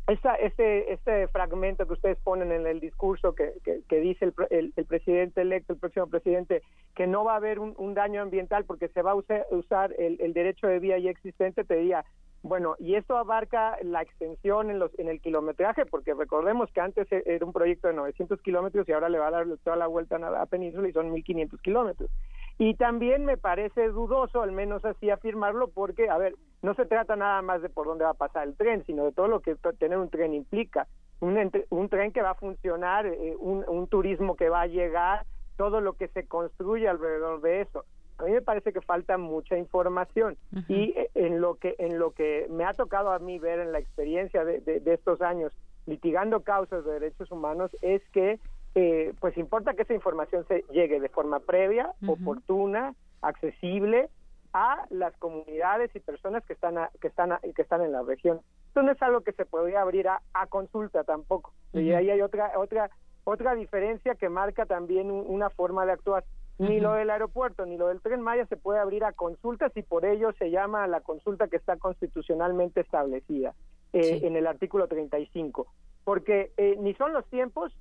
Esta, este, este fragmento que ustedes ponen en el discurso que, dice el, el, presidente electo, el próximo presidente, que no va a haber un, daño ambiental porque se va a usar, usar el, el, derecho de vía ya existente, te diría, bueno, y esto abarca la extensión en, los, en el kilometraje, porque recordemos que antes e, era un proyecto de 900 kilómetros y ahora le va a dar toda la vuelta a la península y son 1.500 kilómetros. Y también me parece dudoso, al menos así afirmarlo, porque, a ver, no se trata nada más de por dónde va a pasar el tren, sino de todo lo que tener un tren implica. Un, un tren que va a funcionar, eh, un, un turismo que va a llegar, todo lo que se construye alrededor de eso. A mí me parece que falta mucha información. Y eh, en lo que en lo que me ha tocado a mí ver en la experiencia de, de, estos años litigando causas de derechos humanos es que eh, pues importa que esa información se llegue de forma previa, oportuna, accesible a las comunidades y personas que están que están que están en la región. Esto no es algo que se podría abrir a, a consulta tampoco. Y ahí hay otra otra otra diferencia que marca también una forma de actuar. Ni lo del aeropuerto ni lo del tren Maya se puede abrir a consultas y por ello se llama la consulta que está constitucionalmente establecida eh, en el artículo 35. Porque eh, ni son los tiempos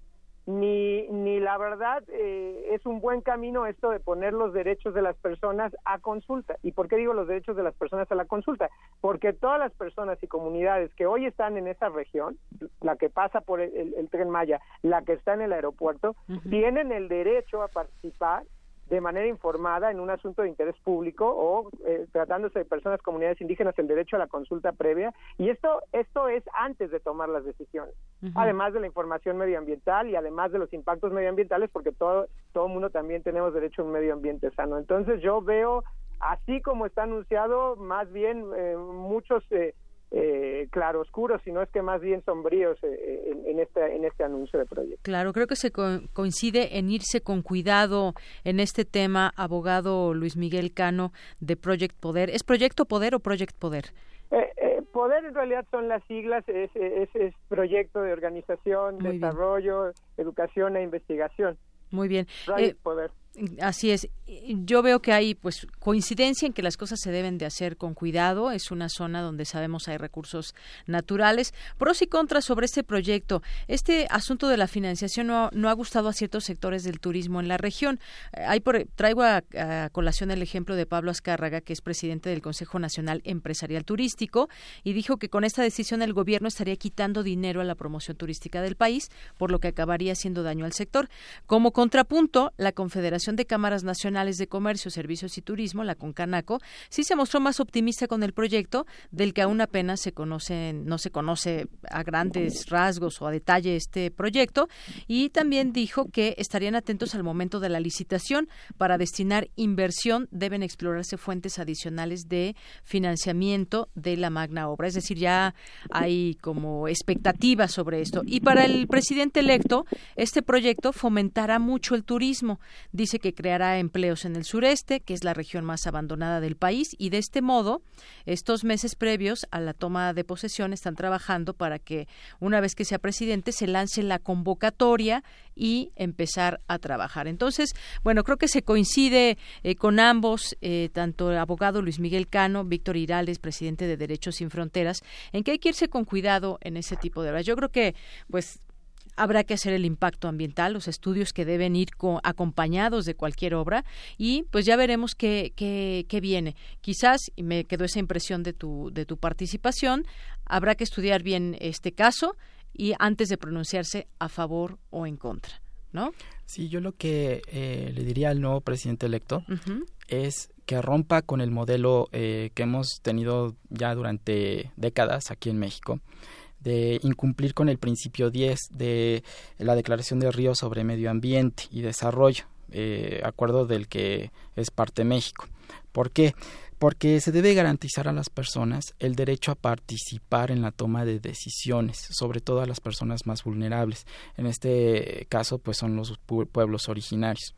ni, ni la verdad eh, es un buen camino esto de poner los derechos de las personas a consulta. ¿Y por qué digo los derechos de las personas a la consulta? Porque todas las personas y comunidades que hoy están en esa región, la que pasa por el, tren Maya, la que está en el aeropuerto, tienen el derecho a participar de manera informada en un asunto de interés público o eh, tratándose de personas, comunidades indígenas, el derecho a la consulta previa. Y esto, esto es antes de tomar las decisiones, además de la información medioambiental y además de los impactos medioambientales, porque todo, todo mundo también tenemos derecho a un medio ambiente sano. Entonces yo veo, así como está anunciado, más bien eh, muchos... Eh, eh, claroscuros, sino es que más bien sombríos eh, en, este, en este anuncio de proyecto. Claro, creo que se coincide en irse con cuidado en este tema, abogado Luis Miguel Cano de Project Poder. ¿Es Proyecto Poder o Project Poder? Eh, eh, poder en realidad son las siglas, es, es, proyecto de organización, desarrollo, educación e investigación. Muy bien. Project Poder. Así es. Yo veo que hay pues coincidencia en que las cosas se deben de hacer con cuidado. Es una zona donde sabemos hay recursos naturales. Pros y contras sobre este proyecto. Este asunto de la financiación no, ha gustado a ciertos sectores del turismo en la región. Eh, hay por, traigo a, colación el ejemplo de Pablo Azcárraga, que es presidente del Consejo Nacional Empresarial Turístico, y dijo que con esta decisión el gobierno estaría quitando dinero a la promoción turística del país, por lo que acabaría haciendo daño al sector. Como contrapunto, la Confederación de Cámaras Nacionales de Comercio, Servicios y Turismo, la CONCANACO, sí se mostró más optimista con el proyecto, del que aún apenas se conoce, no se conoce a grandes rasgos o a detalle este proyecto, y también dijo que estarían atentos al momento de la licitación para destinar inversión, deben explorarse fuentes adicionales de financiamiento de la magna obra, es decir, ya hay como expectativas sobre esto. Y para el presidente electo, este proyecto fomentará mucho el turismo. Dice que creará empleos en el sureste, que es la región más abandonada del país, y de este modo, estos meses previos a la toma de posesión están trabajando para que, una vez que sea presidente, se lance la convocatoria y empezar a trabajar. Entonces, bueno, creo que se coincide eh, con ambos, eh, tanto el abogado Luis Miguel Cano, Víctor Irales, presidente de Derechos Sin Fronteras, en que hay que irse con cuidado en ese tipo de obras. Yo creo que, pues, habrá que hacer el impacto ambiental, los estudios que deben ir acompañados de cualquier obra y pues ya veremos qué, qué, qué, viene. Quizás, y me quedó esa impresión de tu, de tu participación, habrá que estudiar bien este caso y antes de pronunciarse a favor o en contra, ¿no? Sí, yo lo que eh, le diría al nuevo presidente electo es que rompa con el modelo eh, que hemos tenido ya durante décadas aquí en México, de incumplir con el principio 10 de la Declaración de Río sobre Medio Ambiente y Desarrollo, eh, acuerdo del que es parte México. ¿Por qué? Porque se debe garantizar a las personas el derecho a participar en la toma de decisiones, sobre todo a las personas más vulnerables. En este caso, pues son los pueblos originarios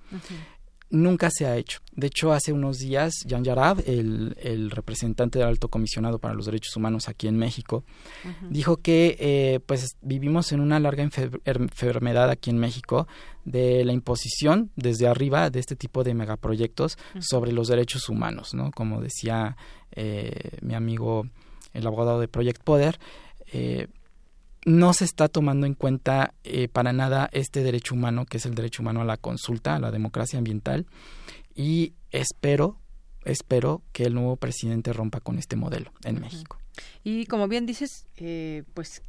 nunca se ha hecho. De hecho, hace unos días, Jan Yarab, el, representante del alto comisionado para los derechos humanos aquí en México, dijo que eh, pues vivimos en una larga enfermedad aquí en México de la imposición desde arriba de este tipo de megaproyectos sobre los derechos humanos, ¿no? Como decía eh, mi amigo, el abogado de Project Poder, eh, no se está tomando en cuenta eh, para nada este derecho humano, que es el derecho humano a la consulta, a la democracia ambiental, y espero, espero que el nuevo presidente rompa con este modelo en México. Y como bien dices, eh, pues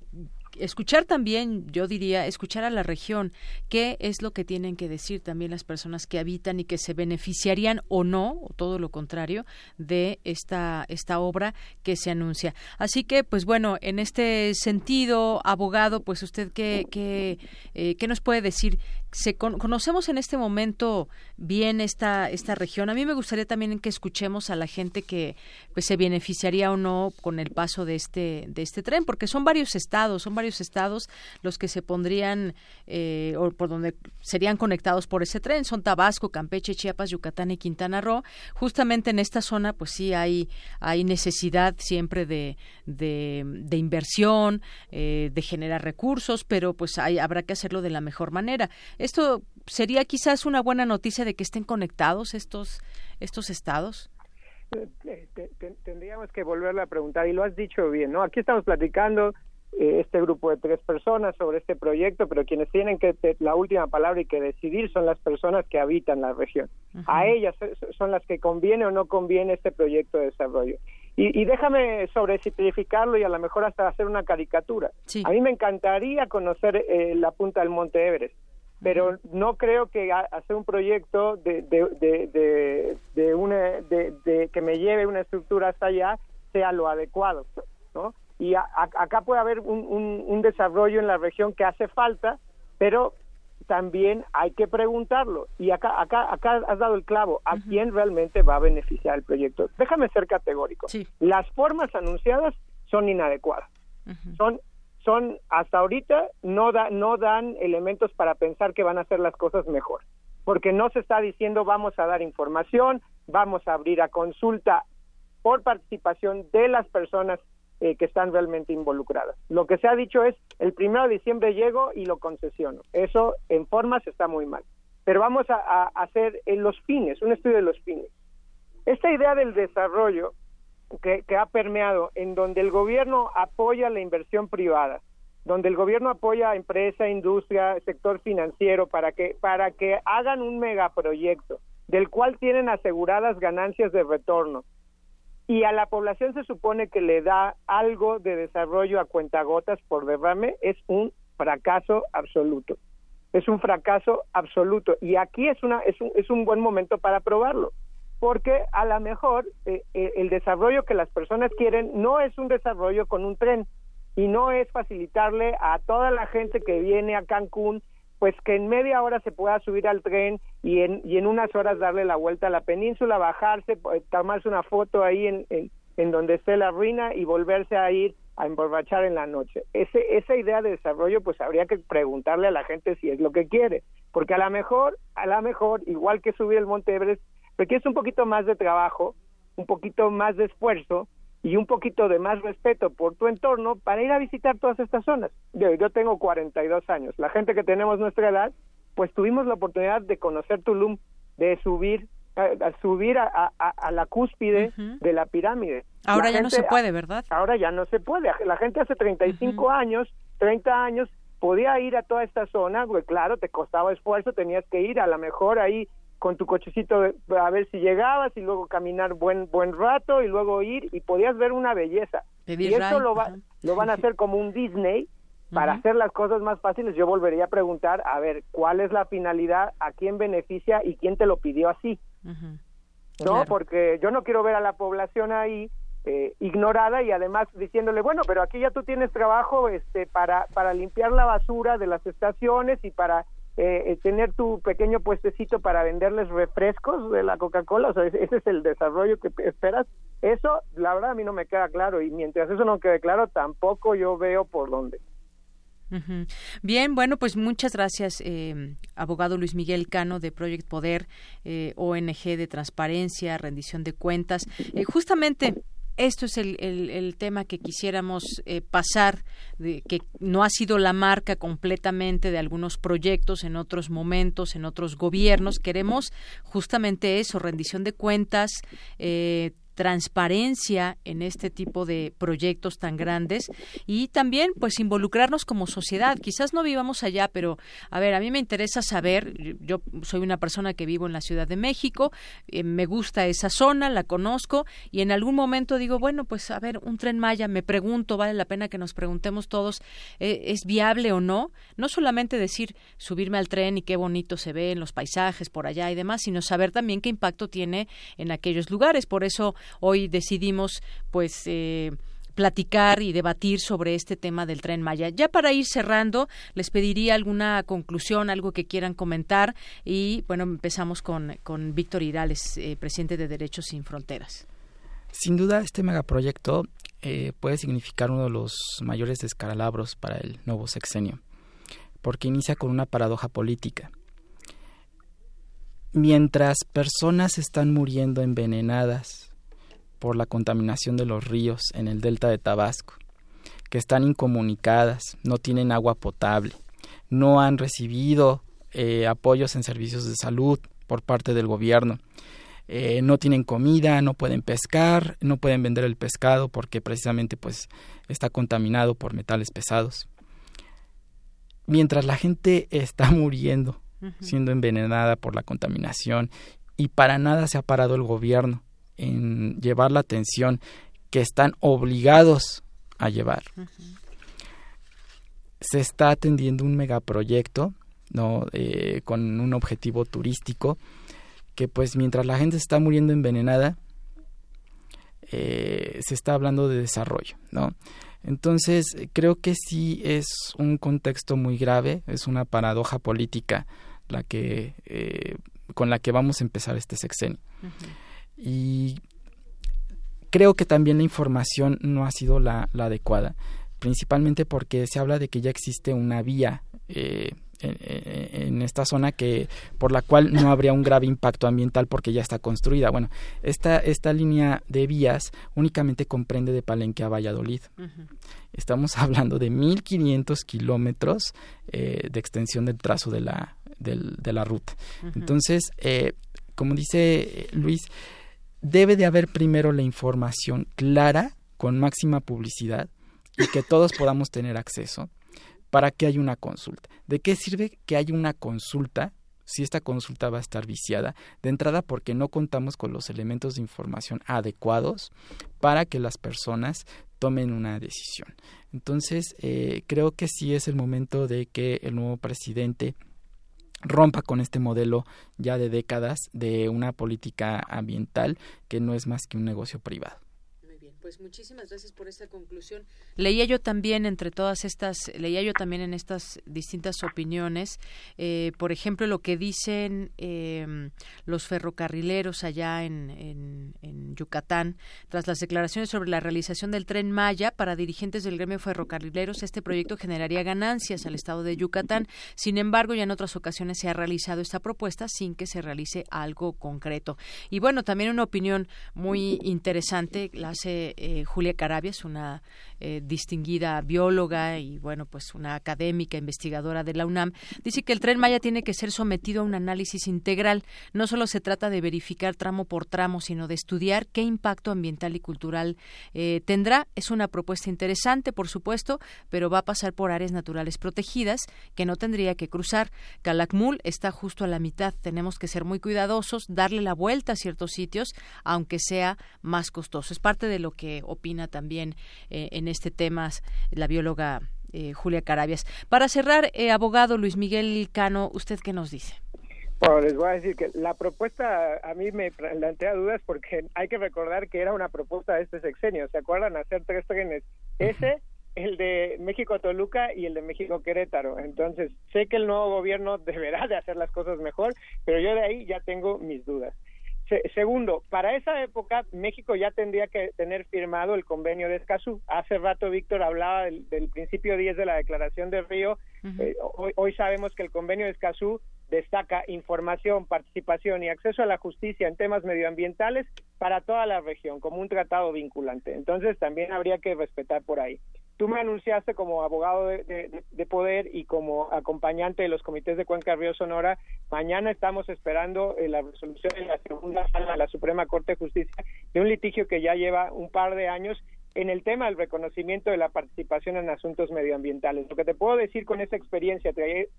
escuchar también, yo diría, escuchar a la región, qué es lo que tienen que decir también las personas que habitan y que se beneficiarían o no, o todo lo contrario, de esta, esta obra que se anuncia. Así que, pues bueno, en este sentido, abogado, pues usted qué, qué, eh, ¿qué nos puede decir? Se conocemos en este momento bien esta, esta región. A mí me gustaría también que escuchemos a la gente que pues, se beneficiaría o no con el paso de este, de este tren, porque son varios estados, son varios estados los que se pondrían eh, o por donde serían conectados por ese tren. Son Tabasco, Campeche, Chiapas, Yucatán y Quintana Roo. Justamente en esta zona, pues sí hay, hay necesidad siempre de, de, inversión, eh, de generar recursos, pero pues hay, habrá que hacerlo de la mejor manera. Esto sería quizás una buena noticia de que estén conectados estos, estos estados eh, tendríamos que volverle a preguntar y lo has dicho bien, ¿no? Aquí estamos platicando eh, este grupo de tres personas sobre este proyecto, pero quienes tienen que la última palabra y que decidir son las personas que habitan la región. A ellas son las que conviene o no conviene este proyecto de desarrollo. Y, déjame sobresimplificarlo y a lo mejor hasta hacer una caricatura. A mí me encantaría conocer eh, la punta del Monte Everest, pero no creo que hacer un proyecto de, de, de, una, de, que me lleve una estructura hasta allá sea lo adecuado, ¿no? y acá puede haber un, desarrollo en la región que hace falta, pero también hay que preguntarlo. Y acá, acá, acá has dado el clavo, ¿a quién realmente va a beneficiar el proyecto? Déjame ser categórico. Las formas anunciadas son inadecuadas. Son son hasta ahorita no da, no dan elementos para pensar que van a hacer las cosas mejor, porque no se está diciendo vamos a dar información, vamos a abrir a consulta por participación de las personas eh, que están realmente involucradas. Lo que se ha dicho es, el primero de diciembre llego y lo concesiono. Eso en formas está muy mal. Pero vamos a, hacer en los fines, un estudio de los fines. Esta idea del desarrollo que, que ha permeado, en donde el gobierno apoya la inversión privada, donde el gobierno apoya a empresa, industria, sector financiero para que para que hagan un megaproyecto del cual tienen aseguradas ganancias de retorno, y a la población se supone que le da algo de desarrollo a cuentagotas por derrame, es un fracaso absoluto. Es un fracaso absoluto. Y aquí es, una, es, un, es un buen momento para probarlo. Porque a lo mejor eh, eh, el desarrollo que las personas quieren no es un desarrollo con un tren y no es facilitarle a toda la gente que viene a Cancún pues que en media hora se pueda subir al tren y en, y en unas horas darle la vuelta a la península, bajarse, pues, tomarse una foto ahí en, en, donde esté la ruina y volverse a ir a emborrachar en la noche. Ese, esa idea de desarrollo, pues habría que preguntarle a la gente si es lo que quiere, porque a lo mejor, a lo mejor, igual que subir el Monte Everest, requiere un poquito más de trabajo, un poquito más de esfuerzo, y un poquito de más respeto por tu entorno para ir a visitar todas estas zonas. Yo, yo tengo 42 años. La gente que tenemos nuestra edad, pues tuvimos la oportunidad de conocer Tulum, de subir a, subir a, a, la cúspide de la pirámide. Ahora ya no se puede, ¿verdad? Ahora ya no se puede. La gente hace 35 años, 30 años, podía ir a toda esta zona, pues claro, te costaba esfuerzo, tenías que ir, a lo mejor ahí con tu cochecito a ver si llegabas y luego caminar buen buen rato y luego ir y podías ver una belleza. y eso lo, va, lo van a hacer como un Disney para hacer las cosas más fáciles. Yo volvería a preguntar, a ver, ¿cuál es la finalidad? ¿A quién beneficia y quién te lo pidió así? No, porque yo no quiero ver a la población ahí eh, ignorada y además diciéndole, bueno, pero aquí ya tú tienes trabajo este para para limpiar la basura de las estaciones y para eh, eh, tener tu pequeño puestecito para venderles refrescos de la Coca-Cola, o sea, ese es el desarrollo que esperas. Eso, la verdad, a mí no me queda claro y mientras eso no quede claro, tampoco yo veo por dónde. Bien, bueno, pues muchas gracias, eh, abogado Luis Miguel Cano de Project Poder, eh, ONG de transparencia, rendición de cuentas. Eh, justamente esto es el, el, tema que quisiéramos eh, pasar, de, que no ha sido la marca completamente de algunos proyectos en otros momentos, en otros gobiernos. Queremos justamente eso, rendición de cuentas, eh, transparencia en este tipo de proyectos tan grandes y también pues involucrarnos como sociedad. Quizás no vivamos allá, pero a ver, a mí me interesa saber, yo soy una persona que vivo en la Ciudad de México, eh, me gusta esa zona, la conozco y en algún momento digo, bueno, pues a ver, un tren Maya, me pregunto, vale la pena que nos preguntemos todos, eh, ¿es viable o no? No solamente decir subirme al tren y qué bonito se ve en los paisajes por allá y demás, sino saber también qué impacto tiene en aquellos lugares. Por eso hoy decidimos pues eh, platicar y debatir sobre este tema del tren Maya. Ya para ir cerrando, les pediría alguna conclusión, algo que quieran comentar y bueno, empezamos con, con Víctor Irales, eh, presidente de Derechos Sin Fronteras. Sin duda, este megaproyecto eh, puede significar uno de los mayores descaralabros para el nuevo sexenio, porque inicia con una paradoja política. Mientras personas están muriendo envenenadas por la contaminación de los ríos en el delta de Tabasco, que están incomunicadas, no tienen agua potable, no han recibido eh, apoyos en servicios de salud por parte del gobierno, eh, no tienen comida, no pueden pescar, no pueden vender el pescado porque precisamente pues está contaminado por metales pesados. Mientras la gente (laughs) está muriendo, siendo envenenada por la contaminación y para nada se ha parado el gobierno en llevar la atención que están obligados a llevar. Se está atendiendo un megaproyecto ¿no? Eh, con un objetivo turístico que pues mientras la gente está muriendo envenenada eh, se está hablando de desarrollo no entonces creo que sí es un contexto muy grave es una paradoja política la que eh, con la que vamos a empezar este sexenio y creo que también la información no ha sido la, adecuada, principalmente porque se habla de que ya existe una vía eh, en, esta zona que por la cual no habría un grave impacto ambiental porque ya está construida. Bueno, esta, esta línea de vías únicamente comprende de Palenque a Valladolid. Estamos (laughs) hablando de 1.500 kilómetros eh, de extensión del trazo de la, de la ruta. Entonces, eh, como dice Luis, debe de haber primero la información clara, con máxima publicidad, y que todos podamos tener acceso para que haya una consulta. ¿De qué sirve que haya una consulta si esta consulta va a estar viciada? De entrada porque no contamos con los elementos de información adecuados para que las personas tomen una decisión. Entonces, eh, creo que sí es el momento de que el nuevo presidente rompa con este modelo ya de décadas de una política ambiental que no es más que un negocio privado. Pues muchísimas gracias por esta conclusión. Leía yo también entre todas estas, leía yo también en estas distintas opiniones, eh, por ejemplo, lo que dicen em, los ferrocarrileros allá en, en, en, Yucatán, tras las declaraciones sobre la realización del tren Maya para dirigentes del gremio ferrocarrileros, este proyecto generaría ganancias al estado de Yucatán. Sin embargo, ya en otras ocasiones se ha realizado esta propuesta sin que se realice algo concreto. Y bueno, también una opinión muy interesante la hace eh, Julia Carabias, una eh, distinguida bióloga y bueno, pues una académica investigadora de la UNAM, dice que el tren Maya tiene que ser sometido a un análisis integral. No solo se trata de verificar tramo por tramo, sino de estudiar qué impacto ambiental y cultural eh, tendrá. Es una propuesta interesante, por supuesto, pero va a pasar por áreas naturales protegidas que no tendría que cruzar. Calakmul está justo a la mitad. Tenemos que ser muy cuidadosos, darle la vuelta a ciertos sitios, aunque sea más costoso. Es parte de lo que opina también eh, en este tema la bióloga eh, Julia Carabias. Para cerrar, eh, abogado Luis Miguel Cano, ¿usted qué nos dice? Bueno, les voy a decir que la propuesta a mí me plantea dudas porque hay que recordar que era una propuesta de este sexenio. ¿Se acuerdan? Hacer tres trenes. Ese, el de México-Toluca y el de México-Querétaro. Entonces, sé que el nuevo gobierno (laughs) deberá de hacer las cosas mejor, pero yo de ahí ya tengo mis dudas. Segundo, para esa época México ya tendría que tener firmado el convenio de Escazú. Hace rato Víctor hablaba del, principio 10 de la Declaración de Río. Eh, hoy, hoy, sabemos que el convenio de Escazú destaca información, participación y acceso a la justicia en temas medioambientales para toda la región como un tratado vinculante. Entonces también habría que respetar por ahí. Tú me anunciaste como abogado de, poder y como acompañante de los comités de Cuenca Río Sonora. Mañana estamos esperando eh, la resolución en la segunda sala de la Suprema Corte de Justicia de un litigio que ya lleva un par de años en el tema del reconocimiento de la participación en asuntos medioambientales. Lo que te puedo decir con esa experiencia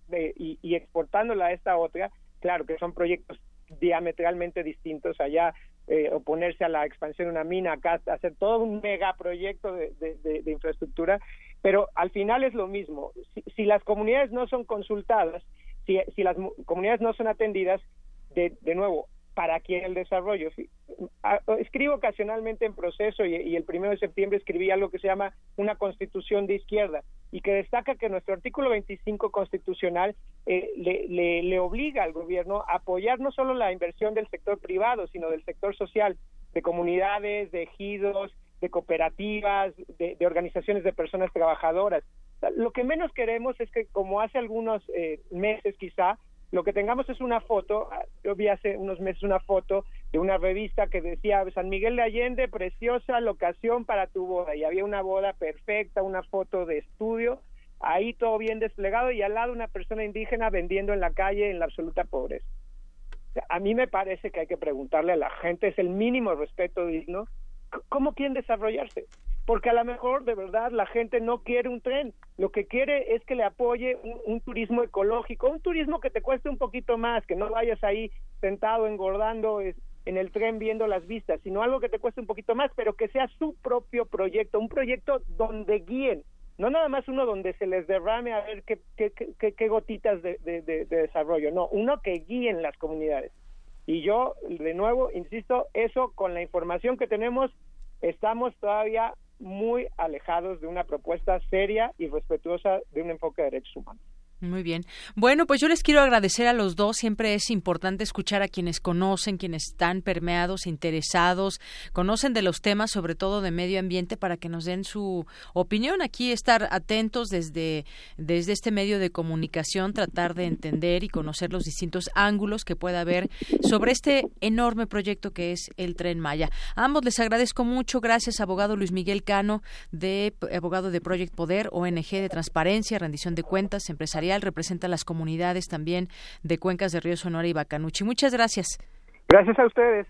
y, y exportándola a esta otra, claro que son proyectos diametralmente distintos allá eh, oponerse a la expansión de una mina acá hacer todo un megaproyecto de, de, infraestructura. Pero al final es lo mismo. Si, si las comunidades no son consultadas si, si las comunidades no son atendidas de, de nuevo para quién el desarrollo. Escribo ocasionalmente en proceso y, el primero de septiembre escribí algo que se llama una constitución de izquierda y que destaca que nuestro artículo 25 constitucional eh, le, obliga al gobierno a apoyar no solo la inversión del sector privado, sino del sector social, de comunidades, de ejidos, de cooperativas, de, organizaciones de personas trabajadoras. Lo que menos queremos es que, como hace algunos eh, meses quizá, lo que tengamos es una foto, ah, yo vi hace unos meses una foto de una revista que decía San Miguel de Allende, preciosa locación para tu boda, y había una boda perfecta, una foto de estudio, ahí todo bien desplegado y al lado una persona indígena vendiendo en la calle en la absoluta pobreza. A mí me parece que hay que preguntarle a la gente, es el mínimo respeto digno, ¿cómo quieren desarrollarse? Porque a lo mejor de verdad la gente no quiere un tren, lo que quiere es que le apoye un, turismo ecológico, un turismo que te cueste un poquito más, que no vayas ahí sentado engordando en el tren viendo las vistas, sino algo que te cueste un poquito más, pero que sea su propio proyecto, un proyecto donde guíen, no nada más uno donde se les derrame a ver qué, qué, qué, qué gotitas de, de desarrollo, no, uno que guíen las comunidades. Y yo, de nuevo, insisto, eso con la información que tenemos, estamos todavía muy alejados de una propuesta seria y respetuosa de un enfoque de derechos humanos. Muy bien. Bueno, pues yo les quiero agradecer a los dos. Siempre es importante escuchar a quienes conocen, quienes están permeados, interesados, conocen de los temas, sobre todo de medio ambiente, para que nos den su opinión. Aquí estar atentos desde, desde este medio de comunicación, tratar de entender y conocer los distintos ángulos que pueda haber sobre este enorme proyecto que es el Tren Maya. Ambos les agradezco mucho. Gracias, abogado Luis Miguel Cano, de abogado de Project Poder, ONG de Transparencia, Rendición de Cuentas, Empresarial representa las comunidades también de Cuencas de Río Sonora y Bacanuchi. Muchas gracias. Gracias a ustedes.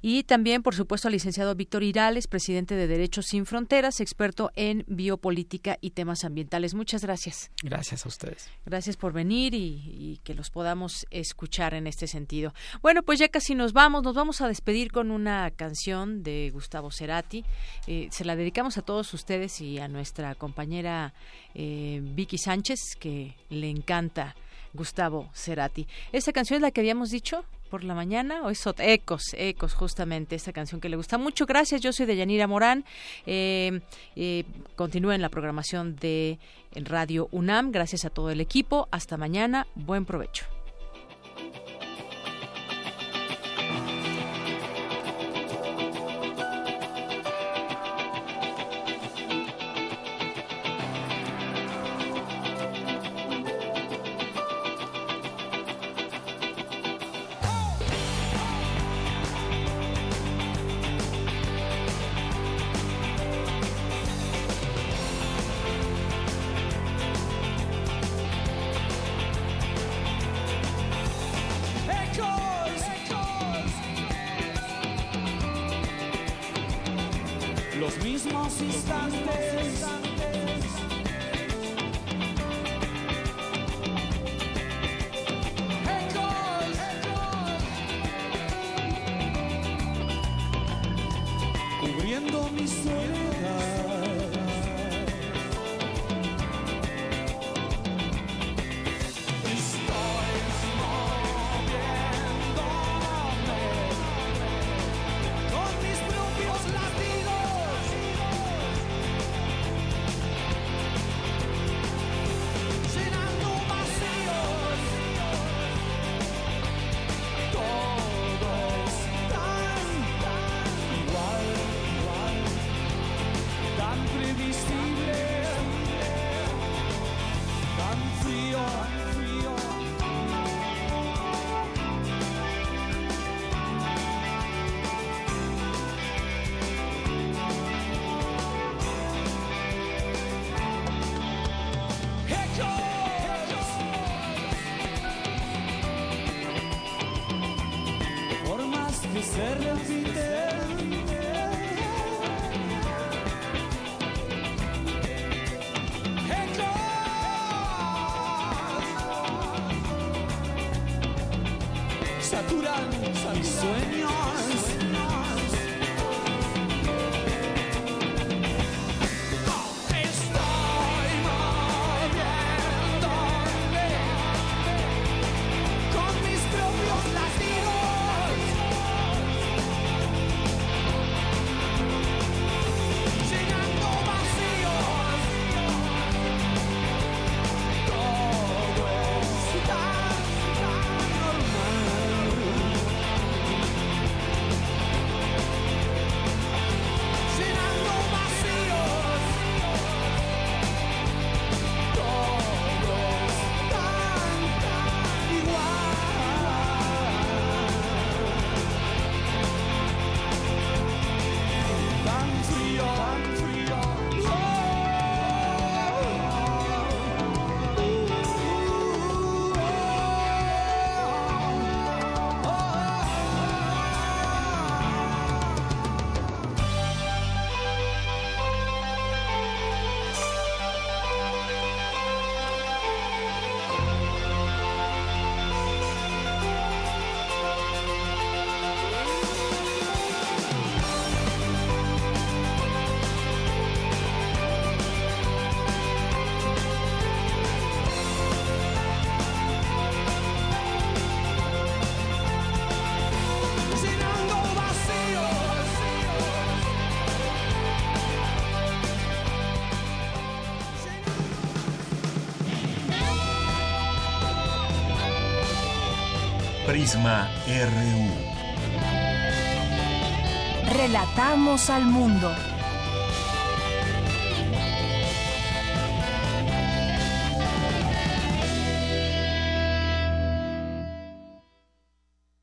Y también, por supuesto, al licenciado Víctor Irales, presidente de Derechos Sin Fronteras, experto en biopolítica y temas ambientales. Muchas gracias. Gracias a ustedes. Gracias por venir y, que los podamos escuchar en este sentido. Bueno, pues ya casi nos vamos. Nos vamos a despedir con una canción de Gustavo Cerati. Eh, se la dedicamos a todos ustedes y a nuestra compañera eh, Vicky Sánchez, que le encanta Gustavo Cerati. Esa canción es la que habíamos dicho por la mañana o es Ecos, Ecos, justamente esta canción que le gusta mucho. Gracias, yo soy de Yanira Morán. Eh, eh, continúen la programación de Radio UNAM. Gracias a todo el equipo. Hasta mañana. Buen provecho. se estás Prisma RU. Relatamos al mundo.